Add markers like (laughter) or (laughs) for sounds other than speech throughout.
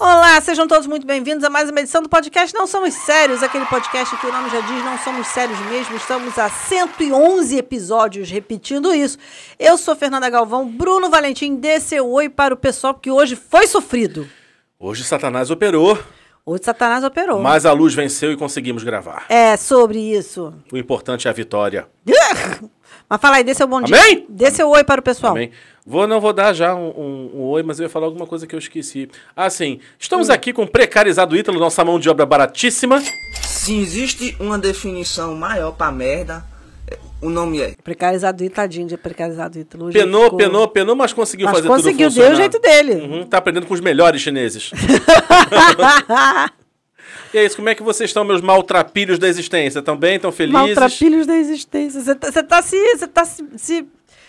Olá, sejam todos muito bem-vindos a mais uma edição do podcast Não Somos Sérios, aquele podcast que o nome já diz, não somos sérios mesmo. Estamos a 111 episódios repetindo isso. Eu sou Fernanda Galvão, Bruno Valentim, dê seu oi para o pessoal, porque hoje foi sofrido. Hoje Satanás operou, Hoje Satanás operou. mas a luz venceu e conseguimos gravar. É sobre isso. O importante é a vitória. Mas fala aí, dê seu bom dia. Amém? Dê seu oi para o pessoal. Amém? Vou, não vou dar já um, um- um oi, mas eu ia falar alguma coisa que eu esqueci. Ah, sim. Estamos aqui com o precarizado Ítalo, nossa mão de obra baratíssima. Se existe uma definição maior pra merda, o nome é. Precarizado Ítalo, tadinho de precarizado Ítalo. Penou, ficou- penou, penou, mas conseguiu Mas fazer conseguiu, tudo deu funcionar. o jeito dele. Uhum, tá aprendendo com os melhores chineses. (laughs) e é isso, como é que vocês estão, meus maltrapilhos da existência? Estão bem? Estão felizes? Maltrapilhos da existência. Você tá, tá se, você tá se, se,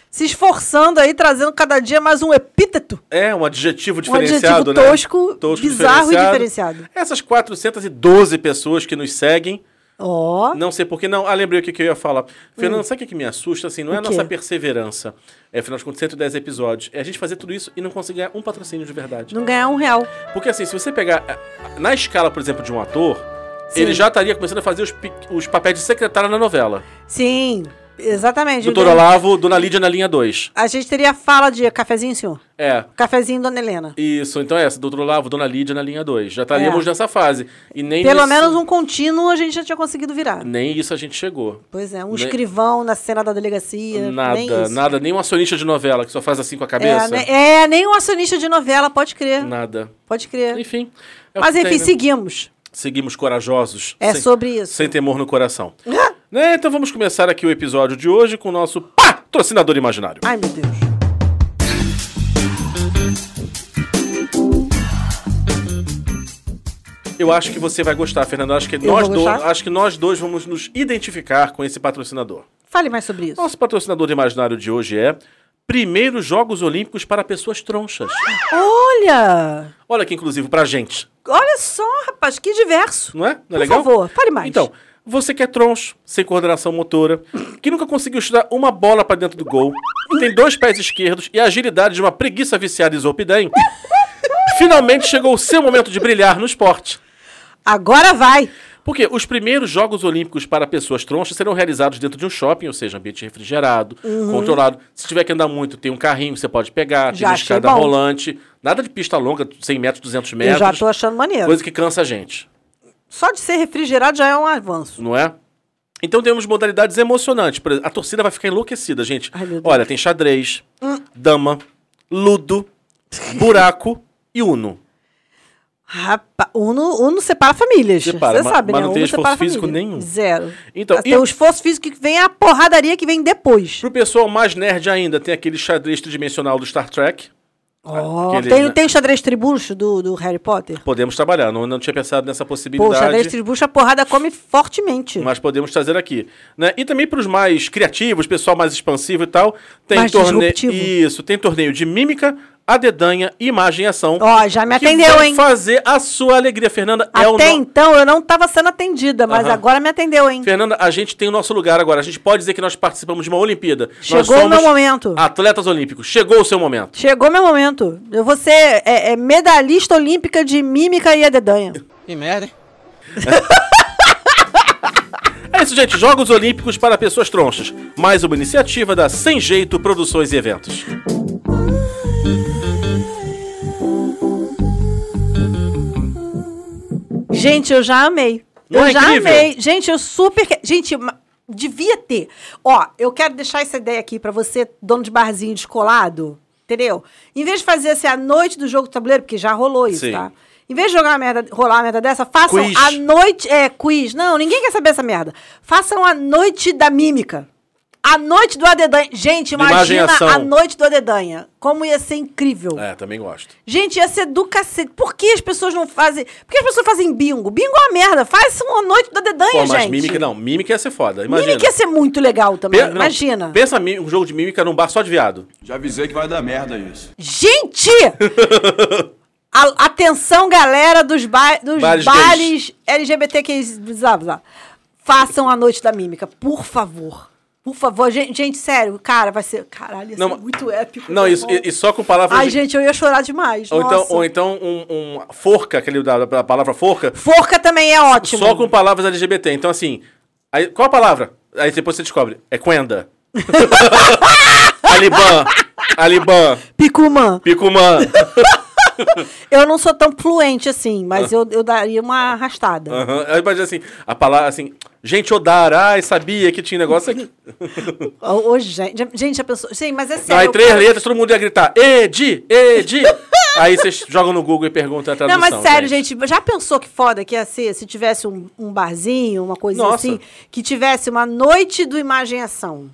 se esforçando aí, trazendo cada dia mais um epíteto. É, um adjetivo Um diferenciado, adjetivo né? tosco, bizarro e diferenciado. Essas 412 pessoas que nos seguem, Ó. não sei por que não. Ah, lembrei o que, que eu ia falar. Fernando, sabe o que, que me assusta? Assim, não é a Hum. Nossa quê? perseverança. É, afinal de contas, 110 episódios. É a gente fazer tudo isso e não conseguir ganhar um patrocínio de verdade. Não ganhar um real. Porque assim, se você pegar. eh, Na escala, por exemplo, de um ator, Sim. ele já estaria começando a fazer os, os papéis de secretária na novela. Sim, exatamente. Doutor Olavo, Dona Lídia na linha 2. A gente teria fala de cafezinho, senhor? É. Cafezinho, dona Helena. Isso, então é essa, Doutor Olavo, Dona Lídia na linha 2. Já estaríamos É. nessa fase. E nem Pelo nesse- menos um contínuo a gente já tinha conseguido virar. Nem isso a gente chegou. Pois é, um Nem- escrivão na cena da delegacia. Nada, nem nada, nem um acionista de novela que só faz assim com a É, cabeça. né- é, nem um acionista de novela, pode crer. Nada. Pode crer. Enfim. é Mas enfim, tem, né? seguimos. Seguimos corajosos. É sem, sobre isso. Sem temor no coração. (laughs) Né, Então vamos começar aqui o episódio de hoje com o nosso patrocinador imaginário. Ai, meu Deus. Eu acho que você vai gostar, Fernando. Eu Acho que, Eu nós dois, acho que nós dois vamos nos identificar com esse patrocinador. Fale mais sobre isso. Nosso patrocinador imaginário de hoje é Primeiros Jogos Olímpicos para Pessoas Tronchas. Olha! Olha que inclusive pra gente. Olha só, rapaz, que diverso. Não é? Não é Por legal? favor, fale mais. Então, você que é troncho, sem coordenação motora, que nunca conseguiu chutar uma bola pra dentro do gol, que tem dois pés esquerdos e a agilidade de uma preguiça viciada em Zolpidem, finalmente chegou o seu momento de brilhar no esporte. Agora vai. Porque os primeiros Jogos Olímpicos para pessoas tronchas serão realizados dentro de um shopping, ou seja, ambiente refrigerado, controlado. Se tiver que andar muito, tem um carrinho que você pode pegar, tem Já uma escada bom. rolante, nada de pista longa, 100 metros, 200 Eu metros, já tô achando maneiro. coisa que cansa a gente. Só de ser refrigerado já é um avanço. não é? Então temos modalidades emocionantes. A torcida vai ficar enlouquecida, gente. Ai. Olha, tem xadrez, dama, ludo, buraco e uno. Rapaz, Uno, Uno separa famílias. Separa, Você sabe, mas né? não tem Uno esforço físico família. nenhum. Zero. Então, tem e- o esforço físico que vem a porradaria que vem depois. Pro pessoal mais nerd ainda, tem aquele xadrez tridimensional do Star Trek. Ó, aquele, tem, né? tem o xadrez tribucho do, do Harry Potter? Podemos trabalhar, não, não tinha pensado nessa Pô, o possibilidade. xadrez tribucho a porrada come fortemente. Mas podemos trazer aqui. Né? E também para os mais criativos, pessoal mais expansivo e tal, tem torneio. Isso, tem torneio de mímica, adedanha, imagem e ação. Ó, já me atendeu, hein? fazer a sua alegria, Fernanda. é o Até no- então eu não tava sendo atendida, mas agora me atendeu, hein? Fernanda, a gente tem o nosso lugar agora. A gente pode dizer que nós participamos de uma Olimpíada. Nós Chegou o meu momento. Atletas olímpicos. Chegou o seu momento. Chegou meu momento. Eu vou ser é, é, medalhista olímpica de mímica e adedanha. Que merda, hein? É isso, gente. Jogos Olímpicos para Pessoas Tronchas. Mais uma iniciativa da Sem Jeito Produções e Eventos. Gente, eu já amei. Não eu é já incrível? amei. Gente, eu super. Gente, devia ter. Ó, eu quero deixar essa ideia aqui pra você, dono de barzinho descolado. Entendeu? Em vez de fazer assim a noite do jogo do tabuleiro, porque já rolou isso, Sim. tá? Em vez de jogar uma merda, rolar uma merda dessa, façam Quiz. a noite. É, quiz. Não, ninguém quer saber essa merda. Façam a noite da mímica. A noite do Adedanha. Gente, imagina a noite do Adedanha. Como ia ser incrível. É, também gosto. Gente, ia ser do cacete. Por que as pessoas não fazem. Por que as pessoas fazem bingo? Bingo é uma merda. Faz uma noite do Adedanha, Pô, mas gente. mímica não. Mímica ia ser foda. Imagina. Mímica ia ser muito legal também. Pe- não, Imagina. pensa mí- um jogo de mímica num bar só de viado. Já avisei que vai dar merda isso. Gente! (laughs) A- atenção, galera dos, ba dos Bares bares LGBTQI. Façam a noite da mímica, por favor. Por favor, gente, gente, sério, cara, vai ser. Caralho, isso Não, é muito épico. Não, isso, e, e só com palavras. Ai, de- gente, eu ia chorar demais. ou, então, nossa. ou então um, um forca, aquele da, da palavra forca, Forca também é ótimo. só com palavras LGBT. Então, assim, aí, qual a palavra? Aí depois você descobre. É Quenda. (laughs) Aliban. Aliban. Picumã. Picumã. (laughs) Eu não sou tão fluente assim, mas eu, eu daria uma arrastada. Aham. Aí imagina assim, a palavra assim, gente odara, ai, sabia que tinha negócio aqui. (laughs) Hoje, gente, já- gente, já pensou. Sim, mas é Não, sério. aí três quero- letras, todo mundo ia gritar, Edi, Edi. (laughs) aí vocês jogam no Google e perguntam a Não, tradução. mas sério, gente. já pensou que foda que ia ser se tivesse um, um barzinho, uma coisinha Nossa. assim, que tivesse uma noite do imaginação,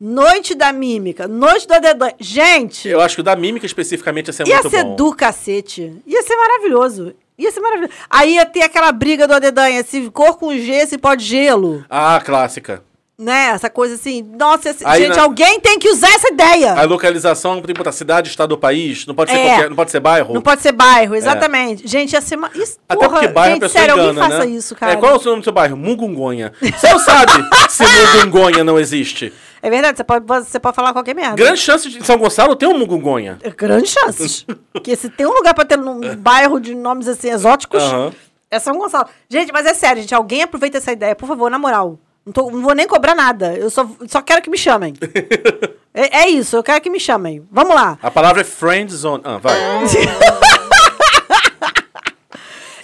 noite da mímica, noite do dedanha. Gente, Eu acho que o da mímica especificamente ia ser ia muito ser bom. do cacete. Ia ser maravilhoso. Ia ser maravilhoso. Aí ia ter aquela briga do Adedanha, se cor com G, se pode gelo. Ah, clássica. Né? Essa coisa assim. Nossa, esse- Aí gente, na- alguém tem que usar essa ideia. A localização tem que botar cidade, estado ou país. Não pode ser É. qualquer, não pode ser bairro. Não pode ser bairro, exatamente. Gente, ia ser. Uma... Isso, Até porra, porque bairro a gente, pessoa sério, engana, alguém faça né? isso, cara. É, qual é o seu nome do seu bairro? Mungungonha. Você não sabe (laughs) se Mungungonha não existe. É verdade, você pode, você pode falar qualquer merda. Grande chance de São Gonçalo ter um Mungungonha. É, Grandes chances. (laughs) Porque se tem um lugar pra ter num bairro de nomes assim exóticos, Aham. é São Gonçalo. Gente, mas é sério, gente. Alguém aproveita essa ideia, por favor, na moral. Não, tô- não vou nem cobrar nada. Eu só, só quero que me chamem. (laughs) é, é isso, eu quero que me chamem. Vamos lá. A palavra é friend zone. Ah, vai. (laughs)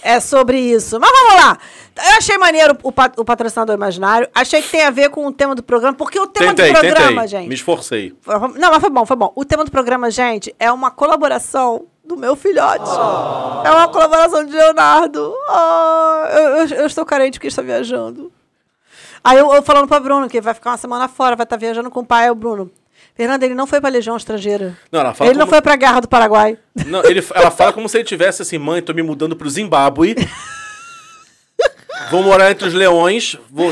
É sobre isso. Mas vamos lá. Eu achei maneiro o, pa- o patrocinador imaginário. Achei que tem a ver com o tema do programa. Porque o tema Tentei, do programa, tentei. gente. Me esforcei. Não, mas foi bom, foi bom. O tema do programa, gente, é uma colaboração do meu filhote. É uma colaboração de Leonardo. Ah, eu, eu- eu estou carente porque ele está viajando. Aí eu, eu falando pra Bruno, que vai ficar uma semana fora, vai estar viajando com o pai, é o Bruno. Fernanda, ele não foi pra Legião Estrangeira. Não, ela fala ele não como- foi pra Guerra do Paraguai. Não, ele, ela fala como se ele tivesse assim, mãe, tô me mudando pro Zimbábue. Vou morar entre os leões. Vou,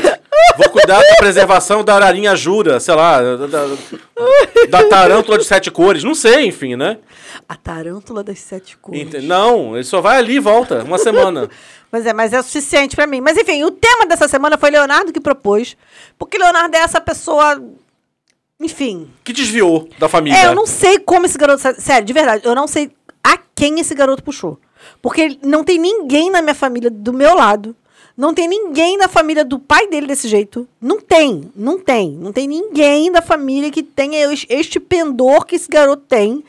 vou cuidar da preservação da ararinha jura, sei lá, da, da, da tarântula de sete cores. Não sei, enfim, né? A tarântula das sete cores. Ente- Não, ele só vai ali e volta, uma semana. (laughs) Mas é, mas é suficiente pra mim. Mas enfim, o tema dessa semana foi Leonardo que propôs. Porque Leonardo é essa pessoa. Enfim. Que desviou da família. É, eu não sei como esse garoto. Sério, de verdade, eu não sei a quem esse garoto puxou. Porque não tem ninguém na minha família do meu lado. Não tem ninguém na família do pai dele desse jeito. Não tem, não tem. Não tem ninguém da família que tenha es- este pendor que esse garoto tem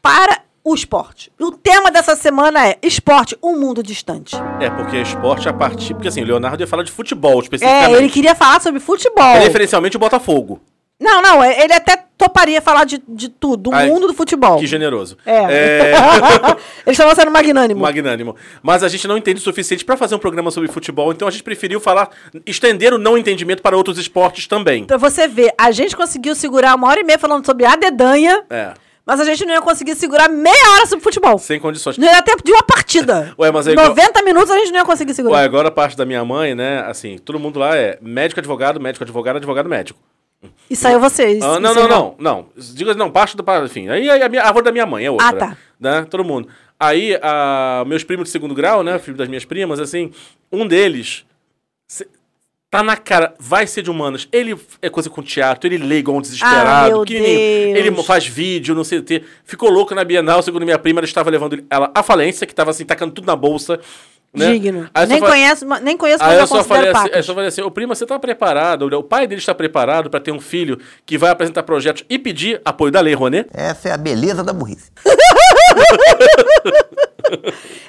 para o esporte. O tema dessa semana é esporte, um mundo distante. É, porque esporte a partir. Porque assim, o Leonardo ia falar de futebol É, especificamente. ele queria falar sobre futebol. Referencialmente o Botafogo. Não, não, é- ele até toparia falar de, de tudo, do Ai, mundo do futebol. Que generoso. É. É, (laughs) Eles estavam sendo magnânimo. magnânimo. Mas a gente não entende o suficiente pra fazer um programa sobre futebol, então a gente preferiu falar, estender o não entendimento para outros esportes também. Pra você ver, a gente conseguiu segurar uma hora e meia falando sobre a dedanha, É, mas a gente não ia conseguir segurar meia hora sobre futebol. sem condições. Não ia dar tempo de uma partida. (laughs) Ué, mas igual- 90 minutos a gente não ia conseguir segurar. Ué, agora a parte da minha mãe, né? Assim, todo mundo lá é médico, advogado, médico, advogado, advogado, médico. E saiu vocês. Ah, não, não, não, não. Diga não, parte do. Enfim, aí a, minha, a avó da minha mãe é outra. Ah, tá. Né? Todo mundo. Aí, a, meus primos de segundo grau, né? Filho das minhas primas, assim, um deles. Tá na cara, vai ser de humanas. Ele é coisa com teatro, ele lê igual um Ah, desesperado. Deus. Ele faz vídeo, não sei o quê. Ficou louco na Bienal, segundo minha prima, ela estava levando ela à falência, que tava assim, tacando tudo na bolsa. Né? Digno. Aí eu só Nem, fa- conheço, nem conheço, mas Aí eu eu só falei, assim, eu só falei assim, ô prima, você tá preparado? O pai dele está preparado para ter um filho que vai apresentar projetos e pedir apoio da lei, Ronê? Essa é a beleza da burrice. (laughs)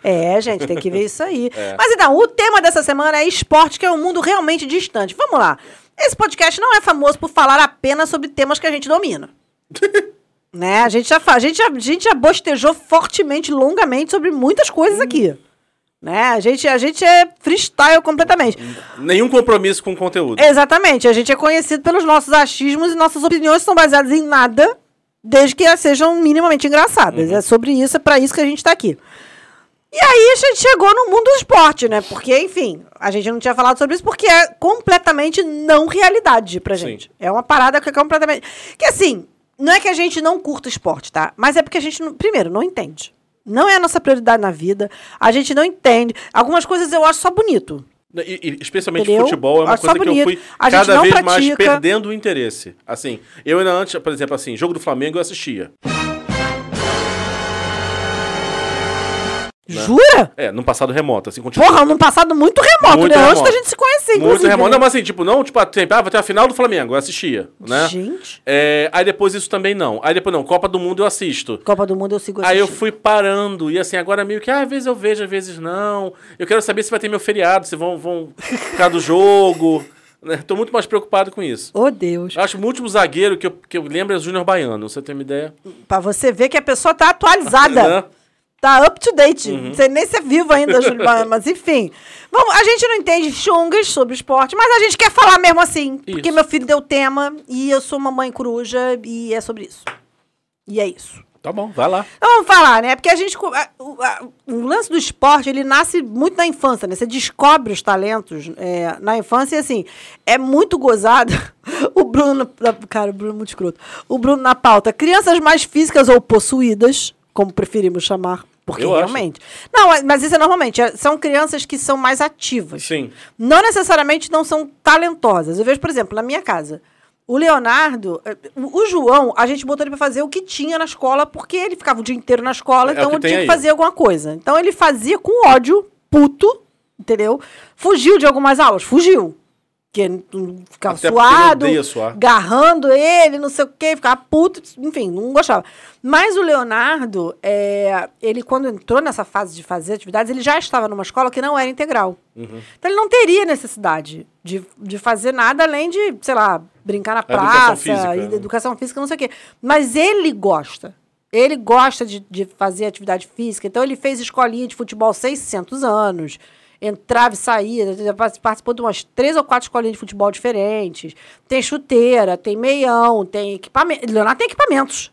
É, gente, tem que ver isso aí. É. Mas então, o tema dessa semana é esporte, que é um mundo realmente distante. Vamos lá. Esse podcast não é famoso por falar apenas sobre temas que a gente domina. (laughs) né? A gente já a gente já, a gente já bostejou fortemente, longamente sobre muitas coisas aqui. Né? A gente, a gente é freestyle completamente. Nenhum compromisso com o conteúdo. Exatamente. A gente é conhecido pelos nossos achismos e nossas opiniões são baseadas em nada, desde que elas sejam minimamente engraçadas. É sobre isso, é pra isso que a gente tá aqui. E aí a gente chegou no mundo do esporte, né? Porque, enfim, a gente não tinha falado sobre isso porque é completamente não realidade pra Sim. gente. É uma parada que é completamente. Que assim, não é que a gente não curta esporte, tá? Mas é porque a gente, não- primeiro, não entende. Não é a nossa prioridade na vida. A gente não entende. Algumas coisas eu acho só bonito. E, e especialmente Entendeu? futebol é uma Acho coisa que eu fui A gente cada vez mais pratica. perdendo o interesse. Assim, eu ainda antes, por exemplo, assim, jogo do Flamengo eu assistia. Jura? É, num passado remoto, assim, continua. Porra, num passado muito remoto, Muito né? Antes remoto. da gente se conhecer, Muito inclusive, remoto. né? Não, mas assim, tipo, não, tipo, sempre, ah, vai ter a final do Flamengo, eu assistia, né? Gente. É, aí depois isso também não. Aí depois não, Copa do Mundo eu assisto. Copa do Mundo eu sigo Aí eu assistindo. fui parando, e assim, agora meio que, ah, às vezes eu vejo, às vezes não. Eu quero saber se vai ter meu feriado, se vão, vão ficar do jogo. (laughs) Né? Tô muito mais preocupado com isso. Oh, Deus. Eu acho que o último zagueiro que eu, que eu lembro é o Júnior Baiano, você tem uma ideia? Pra você ver que a pessoa tá atualizada. (laughs) Tá up to date. Uhum. Não sei nem se é vivo ainda, (laughs) Júlio, mas- enfim. Vamos, a gente não entende chungas sobre esporte, mas a gente quer falar mesmo assim. Porque Isso. meu filho deu tema e eu sou uma mãe coruja e é sobre isso. E é isso. Tá bom, vai lá. Então vamos falar, né? Porque a gente. a- o, a- o lance do esporte, ele nasce muito na infância, né? Você descobre os talentos é, na infância e assim, é muito gozado. (laughs) O Bruno. Cara, o Bruno é muito escroto. O Bruno na pauta. Crianças mais físicas ou possuídas, como preferimos chamar. Porque Eu acho. realmente. Não, mas isso é normalmente. é- São crianças que são mais ativas. Sim. Não necessariamente não são talentosas. Eu vejo, por exemplo, na minha casa. O Leonardo, eh, o João, a gente botou ele pra fazer o que tinha na escola, porque ele ficava o dia inteiro na escola, É, então que ele tinha que aí. fazer alguma coisa. Então ele fazia com ódio, puto, entendeu? Fugiu de algumas aulas, fugiu. Não ficava Até suado, garrando ele, não sei o quê, ficava puto, enfim, não gostava. Mas o Leonardo, é, ele quando entrou nessa fase de fazer atividades, ele já estava numa escola que não era integral. Uhum. Então ele não teria necessidade de, de fazer nada além de, sei lá, brincar na A educação praça, física, e né? educação física, não sei o quê. Mas ele gosta. Ele gosta de, de fazer atividade física. Então ele fez escolinha de futebol 600 anos. Entrava e saía, participou de umas três ou quatro escolinhas de futebol diferentes. Tem chuteira, tem meião, tem equipamento. Leonardo tem equipamentos.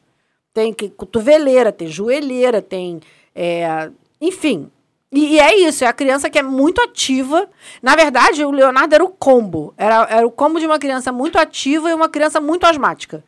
Tem cotoveleira, tem joelheira, tem. é, enfim. E, e é isso, é a criança que é muito ativa. Na verdade, o Leonardo era o combo. Era, era o combo de uma criança muito ativa e uma criança muito asmática.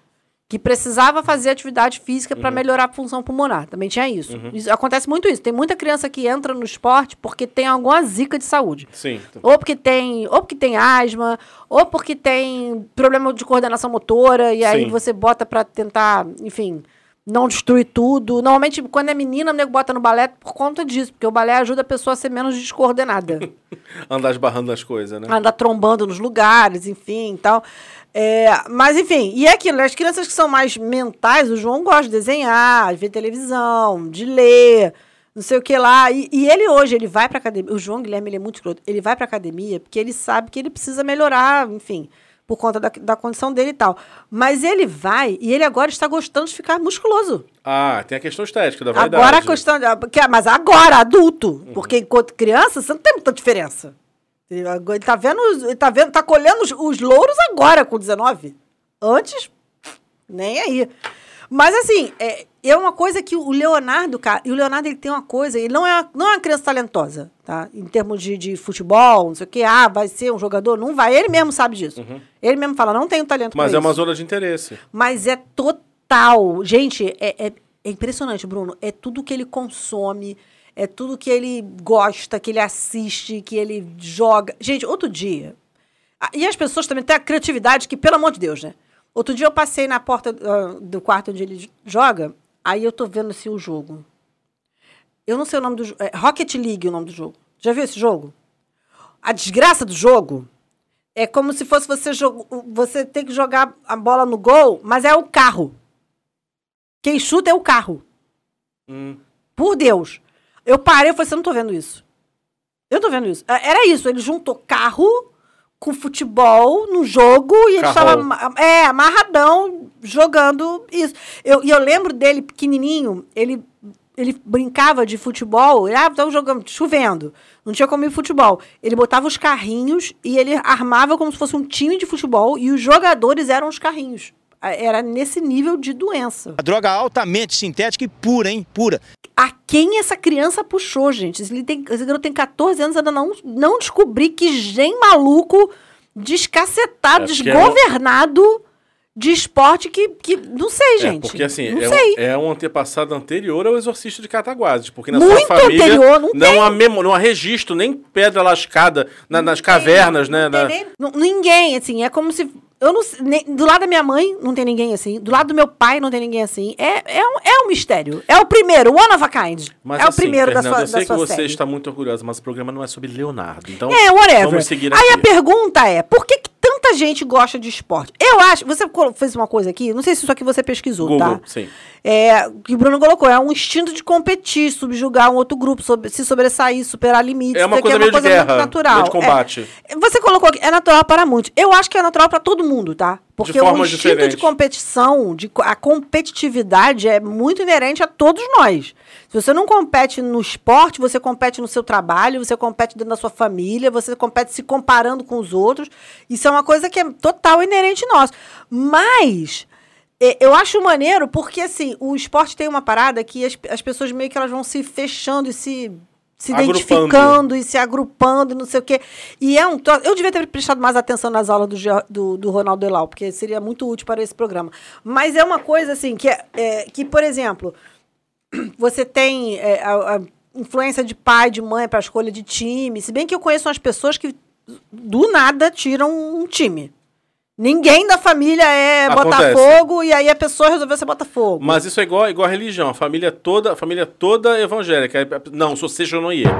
Que precisava fazer atividade física para melhorar a função pulmonar. Também tinha isso. isso. Acontece muito isso. Tem muita criança que entra no esporte porque tem alguma zica de saúde. Sim. Ou porque tem, ou porque tem asma, ou porque tem problema de coordenação motora, e aí Sim. você bota pra tentar, enfim, não destruir tudo. Normalmente, quando é menina, o nego bota no balé por conta disso, porque o balé ajuda a pessoa a ser menos descoordenada. (laughs) Andar esbarrando nas coisas, né? andar trombando nos lugares, enfim, e tal. É, mas, enfim, e é aquilo, né? as crianças que são mais mentais, o João gosta de desenhar, de ver televisão, de ler, não sei o que lá. E, e ele hoje, ele vai pra academia. O João Guilherme, ele é muito escroto. Ele vai pra academia porque ele sabe que ele precisa melhorar, enfim, por conta da, da condição dele e tal. Mas ele vai e ele agora está gostando de ficar musculoso. Ah, tem a questão estética da vaidade. Agora a questão. de- porque- Mas agora, adulto. Porque enquanto criança, você não tem muita diferença. Ele agora- ele tá vendo, ele tá vendo, tá colhendo os, os louros agora com 19. Antes, nem aí. Mas assim, é, é uma coisa que o Leonardo, cara, e o Leonardo ele tem uma coisa, ele não é, não é uma criança talentosa, tá? Em termos de, de futebol, não sei o que, ah, vai ser um jogador, não vai. Ele mesmo sabe disso. Ele mesmo fala, não tenho talento Mas é uma isso. zona de interesse. Mas é total. Gente, é, é, é impressionante, Bruno. É tudo que ele consome, é tudo que ele gosta, que ele assiste, que ele joga. Gente, outro dia. E as pessoas também têm a criatividade que, pelo amor de Deus, né? Outro dia eu passei na porta ah, do quarto onde ele joga, aí eu tô vendo assim o jogo. Eu não sei o nome do jogo. É Rocket League o nome do jogo. Já viu esse jogo? A desgraça do jogo é como se fosse você jogo, você tem que jogar a bola no gol, mas é o carro. Quem chuta é o carro. Hum. Por Deus. Eu parei e falei, você não tô vendo isso. Eu tô vendo isso. É, Era isso, ele juntou carro com futebol no jogo e ele estava é, amarradão jogando isso. Eu, e eu lembro dele pequenininho, ele, ele brincava de futebol, ele, ah, tava jogando, chovendo, não tinha como ir futebol. Ele botava os carrinhos e ele armava como se fosse um time de futebol e os jogadores eram os carrinhos. Era nesse nível de doença. A droga altamente sintética e pura, hein? Pura. A quem essa criança puxou, gente? Ele tem, esse garoto tem 14 anos, ainda não, não descobri que gen maluco, descacetado, É é um- desgovernado, de esporte que, que não sei, É, gente. porque assim, não é, sei. um, é um antepassado anterior ao exorcista de Cataguases. Porque na Muito sua família anterior, não tem. há memo, não há registro, nem pedra lascada na- nas cavernas, né? Não tem na- nem- não- ninguém, assim, é como se. Eu não nem- do lado da minha mãe não tem ninguém assim. Do lado do meu pai não tem ninguém assim. É, é, um, é um mistério. É o primeiro, one of a kind. Mas é o assim, primeiro Fernanda, da sua, eu sei que você série. está muito orgulhosa, mas o programa não é sobre Leonardo. Então, É, whatever. vamos seguir Aí aqui. a pergunta é, por que, que gente gosta de esporte? Eu acho, você fez uma coisa aqui, não sei se isso aqui você pesquisou, Google, tá? sim. É, que o Bruno colocou, é um instinto de competir, subjugar um outro grupo, se sobressair, superar limites. É uma isso aqui coisa meio de guerra, natural. meio de? Porque o instinto de diferentes. competição, de, a competitividade é muito inerente a todos nós. Se você não compete no esporte, você compete no seu trabalho, você compete dentro da sua família, você compete se comparando com os outros. Isso é uma coisa que é total inerente nosso. Mas é, eu acho maneiro porque, assim, o esporte tem uma parada que as, as pessoas meio que elas vão se fechando e se, se identificando e se agrupando e não sei o quê. E é um... Eu devia ter prestado mais atenção nas aulas do, do, do Ronaldo Elau, porque seria muito útil para esse programa. Mas é uma coisa, assim, que, é, é, que por exemplo, (clears throat) você tem é, a, a influência de pai, de mãe para a escolha de time. Se bem que eu conheço umas pessoas que do nada tiram um time. Ninguém da família é Acontece. Botafogo e aí a pessoa resolveu ser Botafogo. Mas isso é igual, igual a religião. A família toda, a família toda evangélica. Não, sou seja ou não ia. (laughs)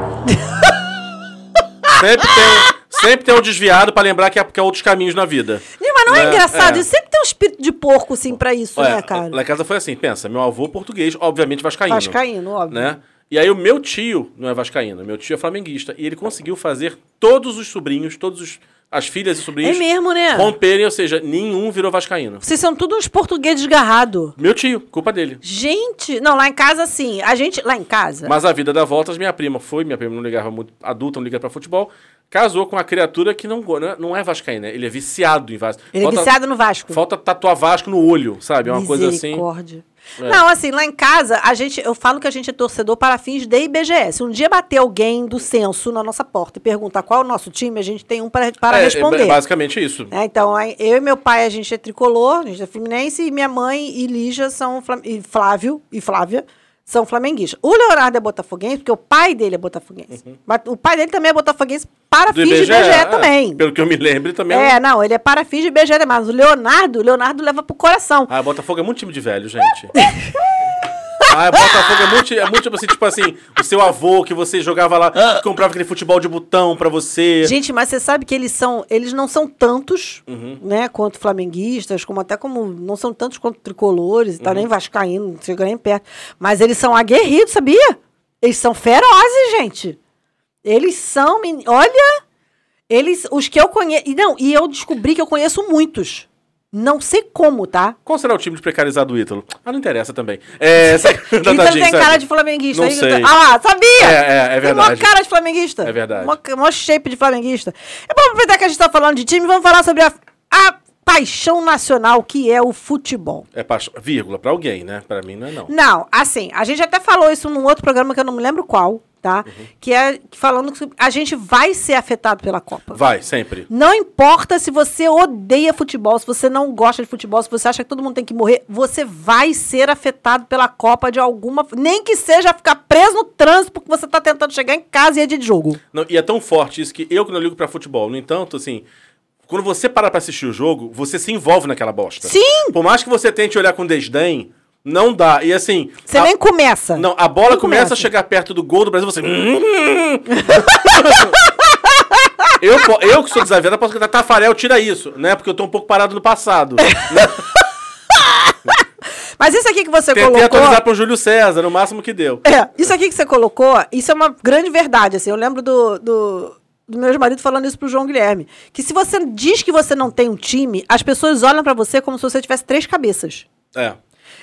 sempre, tem, sempre tem um desviado pra lembrar que há, que há outros caminhos na vida. Mas não é, né? engraçado? É. Sempre tem um espírito de porco, assim, pra isso, Olha, né, cara? Lá em casa foi assim, pensa, meu avô português, obviamente vascaíno. Vascaíno, óbvio. Né? E aí o meu tio não é vascaíno, meu tio é flamenguista. E ele conseguiu fazer todos os sobrinhos, todos os, as filhas e sobrinhos É mesmo, né? romperem, ou seja, nenhum virou vascaíno. Vocês são todos uns portugueses desgarrados. Meu tio, culpa dele. Gente, não, lá em casa, sim. A gente, lá em casa... Mas a vida dá voltas, minha prima foi, minha prima não ligava muito, adulta, não liga pra futebol, casou com uma criatura que não, é- não é vascaíno, né? Ele é viciado em Vasco. Ele é Falta- viciado no Vasco. Falta tatuar Vasco no olho, sabe? É uma coisa assim. Misericórdia. É. Não, assim, lá em casa, a gente, eu falo que a gente é torcedor para fins de IBGE. Se um dia bater alguém do censo na nossa porta e perguntar qual é o nosso time, a gente tem um para, para É, responder. É basicamente isso. É, então, eu e meu pai, a gente é tricolor, a gente é fluminense, e minha mãe e Lígia são. E Flávio e Flávia são flamenguistas. O Leonardo é botafoguense, porque o pai dele é botafoguense. Mas o pai dele também é botafoguense para Uhum. Do de IBGE, é. também. Pelo que eu me lembro também. É, não, ele é para fins de IBGE, mas o Leonardo, o Leonardo leva pro coração. Ah, Botafogo é muito time de velho, gente. (laughs) Ah, Botafogo é muito, é muito tipo assim, tipo assim, o seu avô que você jogava lá, que comprava aquele futebol de botão pra você. Gente, mas você sabe que eles são, eles não são tantos, Uhum. né, quanto flamenguistas, como até como não são tantos quanto tricolores, e tal, Uhum. nem vascaíno, não chega nem perto. Mas eles são aguerridos, sabia? Eles são ferozes, gente. Eles são, olha, eles, os que eu conheço, e não, e eu descobri que eu conheço muitos. Não sei como, tá? Qual será o time de precarizado do Ítalo? Ah, não interessa também. É, (laughs) Tadinho, (laughs) tem segue. cara de flamenguista. Não sei. Ah lá, sabia? É, é, é Tem verdade. mó cara de flamenguista. É verdade. Mó, mó shape de flamenguista. É bom aproveitar que a gente tá falando de time, vamos falar sobre a, a paixão nacional que é o futebol. É paixão, vírgula, pra alguém, né? Pra mim não é não. Não, assim, a gente até falou isso num outro programa que eu não me lembro qual, tá? Uhum. Que é falando que a gente vai ser afetado pela Copa. Vai, sempre. Não importa se você odeia futebol, se você não gosta de futebol, se você acha que todo mundo tem que morrer, você vai ser afetado pela Copa de alguma. Nem que seja ficar preso no trânsito porque você tá tentando chegar em casa e é de jogo. Não, e é tão forte isso que eu que não ligo pra futebol. No entanto, assim, quando você para pra assistir o jogo, você se envolve naquela bosta. Sim! Por mais que você tente olhar com desdém, não dá. E assim. Você a- nem começa. Não, a bola começa, começa. a chegar perto do gol do Brasil, você. (laughs) eu, eu que sou desaviado, posso gritar, Tafarel, tira isso, né? Porque eu tô um pouco parado no passado. né? (laughs) Mas isso aqui que você Tentei colocou. atualizar pro Júlio César, no máximo que deu. É, isso aqui que você colocou, isso é uma grande verdade. Assim, eu lembro do, do, do meu ex-marido falando isso pro João Guilherme. Que se você diz que você não tem um time, as pessoas olham pra você como se você tivesse três cabeças. É.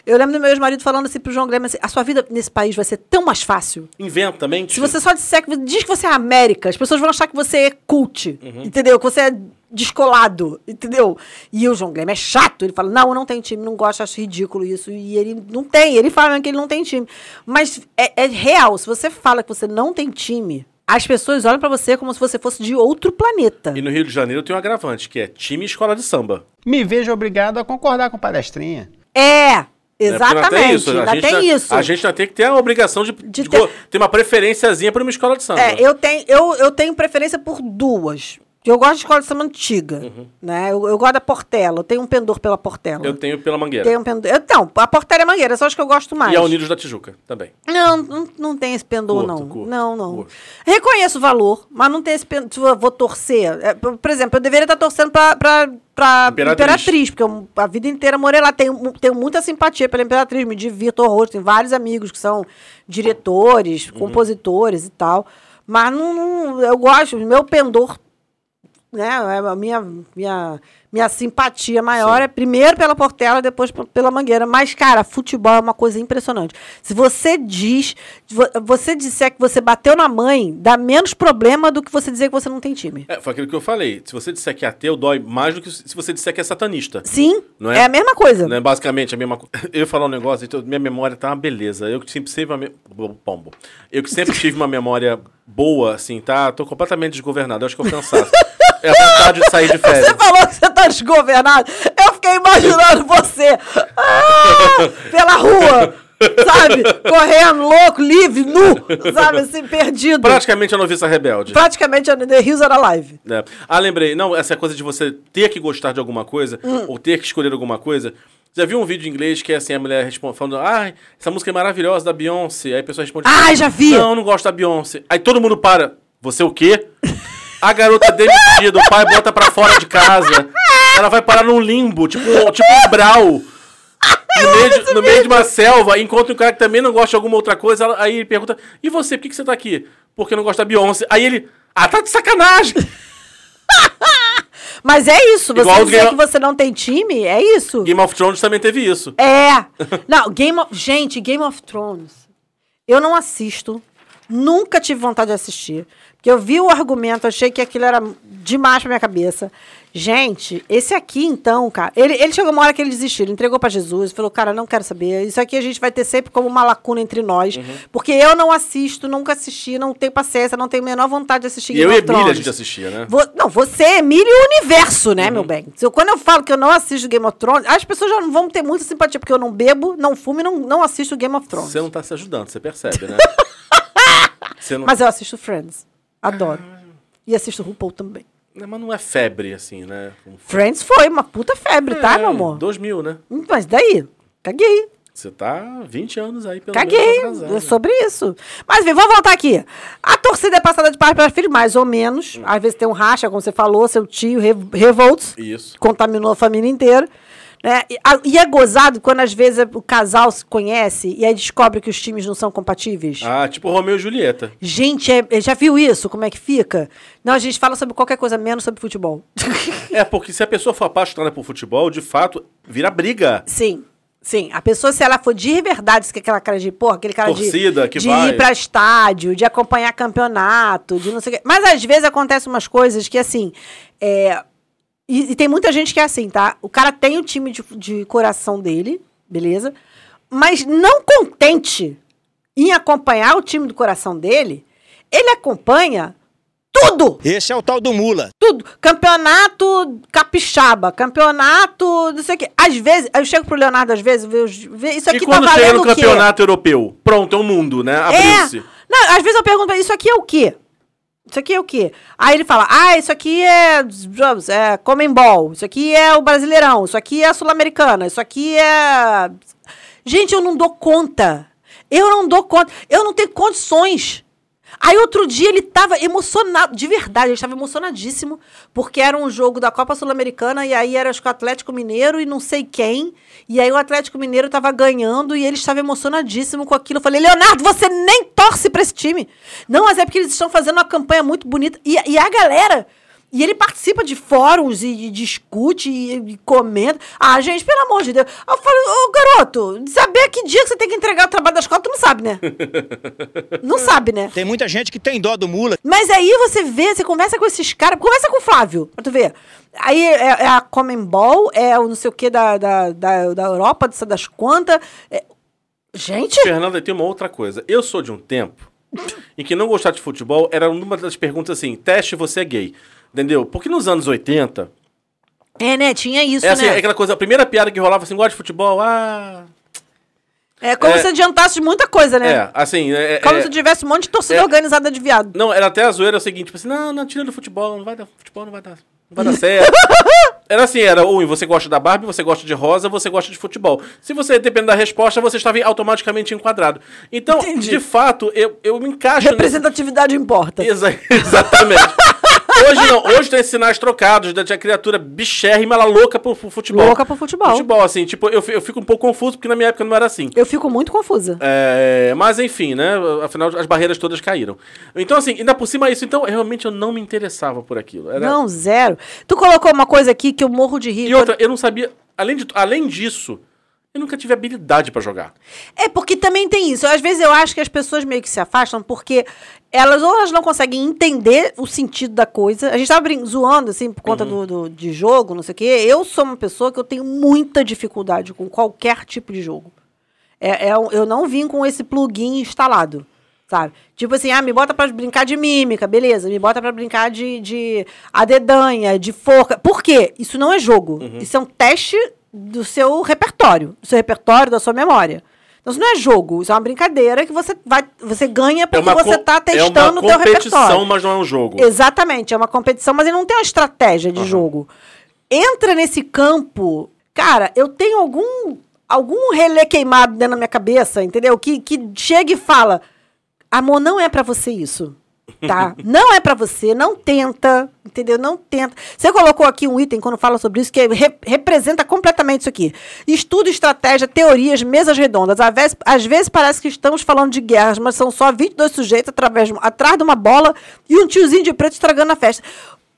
Eu lembro do meu ex-marido falando assim pro João Guilherme assim, a sua vida nesse país vai ser tão mais fácil. Inventa, mente. Se você só disser que diz que você é América, as pessoas vão achar que você é cult, entendeu? Que você é descolado, entendeu? E o João Guilherme é chato, ele fala: "Não, eu não tenho time, não gosto, acho ridículo isso". E ele não tem, ele fala que ele não tem time. Mas é, é real, se você fala que você não tem time, as pessoas olham pra você como se você fosse de outro planeta. E no Rio de Janeiro tem um agravante, que é time e escola de samba. Me vejo obrigado a concordar com palestrinha. É, né? Porque ainda exatamente. Ainda A gente tem ainda- isso. A gente ainda tem que ter a obrigação de, De de ter- ter uma preferenciazinha pra uma escola de samba. É, eu tenho, eu, eu tenho preferência por duas. Eu gosto de escola de samba antiga, né? Eu, eu gosto da Portela. Eu tenho um pendor pela Portela. Uhum. Eu tenho pela Mangueira. tenho um pendor. Eu, não, a Portela é mangueira, só acho que eu gosto mais. E a Unidos da Tijuca também. Não, não, não tem esse pendor, Curto, não. curto, não, não. curto. Reconheço o valor, mas não tem esse pendor. Se eu vou torcer. é, por exemplo, eu deveria estar torcendo pra, pra, pra Imperatriz. Imperatriz. porque eu a vida inteira morei lá. Tenho, tenho muita simpatia pela Imperatriz, me divirto horror. Tenho vários amigos que são diretores, Uhum. compositores e tal. Mas não, não- eu gosto, meu pendor né? A minha, minha, minha simpatia maior é primeiro pela Portela, depois pela Mangueira. Mas, cara, futebol é uma coisa impressionante. Se você diz, você disser que você bateu na mãe, dá menos problema do que você dizer que você não tem time. É, foi aquilo que eu falei. Se você disser que é ateu, dói mais do que se você disser que é satanista. Sim, Não é? é? a mesma coisa. Né? Basicamente a mesma coisa. (laughs) Eu ia falar um negócio, então, minha memória tá uma beleza. Eu que sempre tive uma. Me... Pombo. Eu que sempre tive uma memória boa, assim, tá? Tô completamente desgovernado. Eu acho que eu cansaço. (laughs) É a vontade de sair de (laughs) férias. Você falou que você tá desgovernado. Eu fiquei imaginando você ah, pela rua, sabe? Correndo, louco, livre, nu, sabe? Assim, perdido. Praticamente a noviça rebelde. Praticamente a The Hills era live. É. Ah, lembrei. Não, essa coisa de você ter que gostar de alguma coisa, Hum. ou ter que escolher alguma coisa. Já viu um vídeo em inglês que é assim, a mulher responde, falando, ah, essa música é maravilhosa da Beyoncé. Aí a pessoa responde, Ah, já vi. Não, não gosto da Beyoncé. Aí todo mundo para. Você o quê? (laughs) A garota demitida, o pai bota pra fora de casa. Ela vai parar num limbo, tipo, tipo um brau. No meio, de, no meio de uma selva, encontra um cara que também não gosta de alguma outra coisa. ela- aí ele pergunta: E você, por que, que você tá aqui? Porque não gosta da Beyoncé. Aí ele, ah, tá de sacanagem. (laughs) Mas é isso, você Igual o dizer Game- que você não tem time, é isso. Game of Thrones também teve isso. É. (laughs) Não, Game of... Gente, Game of Thrones. Eu não assisto. Nunca tive vontade de assistir. Porque eu vi o argumento, achei que aquilo era demais pra minha cabeça. Gente, esse aqui, então, cara. Ele, ele chegou uma hora que ele desistiu, ele entregou pra Jesus, falou, cara, não quero saber. Isso aqui a gente vai ter sempre como uma lacuna entre nós. Uhum. Porque eu não assisto, nunca assisti, não tenho paciência, não tenho a menor vontade de assistir E eu Game e of Emília a Thrones. gente assistia, né? Vo- não, você, Emílio e o universo, né, Uhum. meu bem? Se eu- quando eu falo que eu não assisto Game of Thrones, as pessoas já não vão ter muita simpatia, porque eu não bebo, não fumo e não, não assisto Game of Thrones. Você não tá se ajudando, você percebe, né? (laughs) Não... Mas eu assisto Friends. Adoro. E assisto RuPaul também. Mas não é febre, assim, né? Friends foi uma puta febre, tá, É, meu amor? 2000, né? Hum, Mas daí? Caguei. Você tá 20 anos aí, pelo Caguei. atrasado. É sobre isso. Mas, vem, vamos voltar aqui. A torcida é passada de pai para filho, mais ou Hum. menos. Às vezes tem um racha, como você falou, seu tio Re- Revolts. Isso. contaminou a família inteira. Né? E, a- e é gozado quando às vezes o casal se conhece e aí descobre que os times não são compatíveis. Ah, tipo Romeu e Julieta. Gente, é- já viu isso? Como é que fica? Não, a gente fala sobre qualquer coisa menos sobre futebol. É, porque se a pessoa for apaixonada por futebol, de fato, vira briga. Sim. Sim, a pessoa, se ela for de verdade, se quer aquela cara de, porra, aquele cara Torcida de, que de vai. ir pra estádio, de acompanhar campeonato, de não sei o quê. Mas às vezes acontecem umas coisas que, assim, é, e, e tem muita gente que é assim, tá? O cara tem o time de, de coração dele, beleza? Mas não contente em acompanhar o time do coração dele, ele acompanha tudo! Esse é o tal do mula. Tudo. Campeonato capixaba, campeonato, não sei o quê. Às vezes, eu chego pro Leonardo, às vezes, vejo, isso aqui e quando tá chega valendo no o quê? campeonato europeu? Pronto, é o mundo, né? É. Abriu-se. Não, às vezes eu pergunto pra ele, isso aqui é o quê? Isso aqui é o quê? Aí ele fala, ah, isso aqui é, é Comembol, isso aqui é o Brasileirão, isso aqui é a Sul-Americana, isso aqui é... Gente, eu não dou conta. Eu não dou conta. Eu não tenho condições. Aí outro dia ele tava emocionado, de verdade, ele estava emocionadíssimo, porque era um jogo da Copa Sul-Americana e aí era acho que o Atlético Mineiro e não sei quem. E aí o Atlético Mineiro tava ganhando e ele estava emocionadíssimo com aquilo. Eu falei, Leonardo, você nem torce pra esse time. Não, mas é porque eles estão fazendo uma campanha muito bonita. E, e a galera. E ele participa de fóruns e, e discute e, e comenta. Ah, gente, pelo amor de Deus. Eu falo, ô garoto, saber que dia que você tem que entregar o trabalho da escola, tu não sabe, né? (laughs) não sabe, né? Tem muita gente que tem dó do mula. Mas aí você vê, você conversa com esses caras, conversa com o Flávio, pra tu ver. Aí é, é a Comembol, é o não sei o que da, da, da, da Europa, das das quantas. É... Gente, Fernanda, tem uma outra coisa. Eu sou de um tempo (laughs) em que não gostar de futebol era uma das perguntas assim: teste, você é gay. Entendeu? Porque nos anos 80, É, né? Tinha isso, é assim, né? é aquela coisa, a primeira piada que rolava assim: gosta de futebol? Ah. É como é- se adiantasse de muita coisa, né? É, assim. É, Como é- se tivesse um monte de torcida é- organizada de viado. Não, era até a zoeira é o seguinte, tipo assim, não, não, tira do futebol, não vai dar, futebol não vai dar, não vai dar (laughs) certo. era assim, era, ui, você gosta da Barbie, você gosta de rosa, você gosta de futebol. Se você, dependendo da resposta, você estava automaticamente enquadrado. Então, Entendi. de fato, eu, eu me encaixo... nesse- Representatividade importa. Exa- (laughs) exatamente. Hoje não, hoje tem sinais trocados, da da criatura bichérrima, ela louca pro, futebol. Louca pro futebol. Futebol, assim, tipo, eu, eu fico um pouco confuso, porque na minha época não era assim. Eu fico muito confusa. É, mas enfim, né? Afinal, as barreiras todas caíram. Então, assim, ainda por cima isso, então, realmente eu não me interessava por aquilo. Era- Não, zero. Tu colocou uma coisa aqui que eu morro de rir. E outra, eu não sabia. Além, de, além disso, eu nunca tive habilidade pra jogar. É porque também tem isso. Às vezes eu acho que as pessoas meio que se afastam porque elas ou elas não conseguem entender o sentido da coisa. A gente tava zoando, assim, por conta do, do- de jogo, não sei o quê. Eu sou uma pessoa que eu tenho muita dificuldade com qualquer tipo de jogo. É, é eu não vim com esse plugin instalado, sabe? Tipo assim, ah, me bota pra brincar de mímica, beleza. Me bota pra brincar de, de adedanha, de forca. Por quê? Isso não é jogo. Isso é um teste do seu repertório. Do seu repertório, da sua memória. Então isso não é jogo, isso é uma brincadeira que você vai, você ganha porque você com- tá testando é o uma teu competição, repertório. mas não é um jogo. Exatamente, é uma competição, mas ele não tem uma estratégia de jogo. Entra nesse campo, cara, eu tenho algum algum relé queimado dentro da minha cabeça, entendeu? Que, que chega e fala: amor, não é pra você isso. Tá? não é pra você, não tenta, entendeu? Não tenta. Você colocou aqui um item quando fala sobre isso que re- representa completamente isso aqui. Estudo, estratégia, teorias, mesas redondas. Às vezes, às vezes parece que estamos falando de guerras, mas são só 22 sujeitos através, atrás de uma bola e um tiozinho de preto estragando a festa.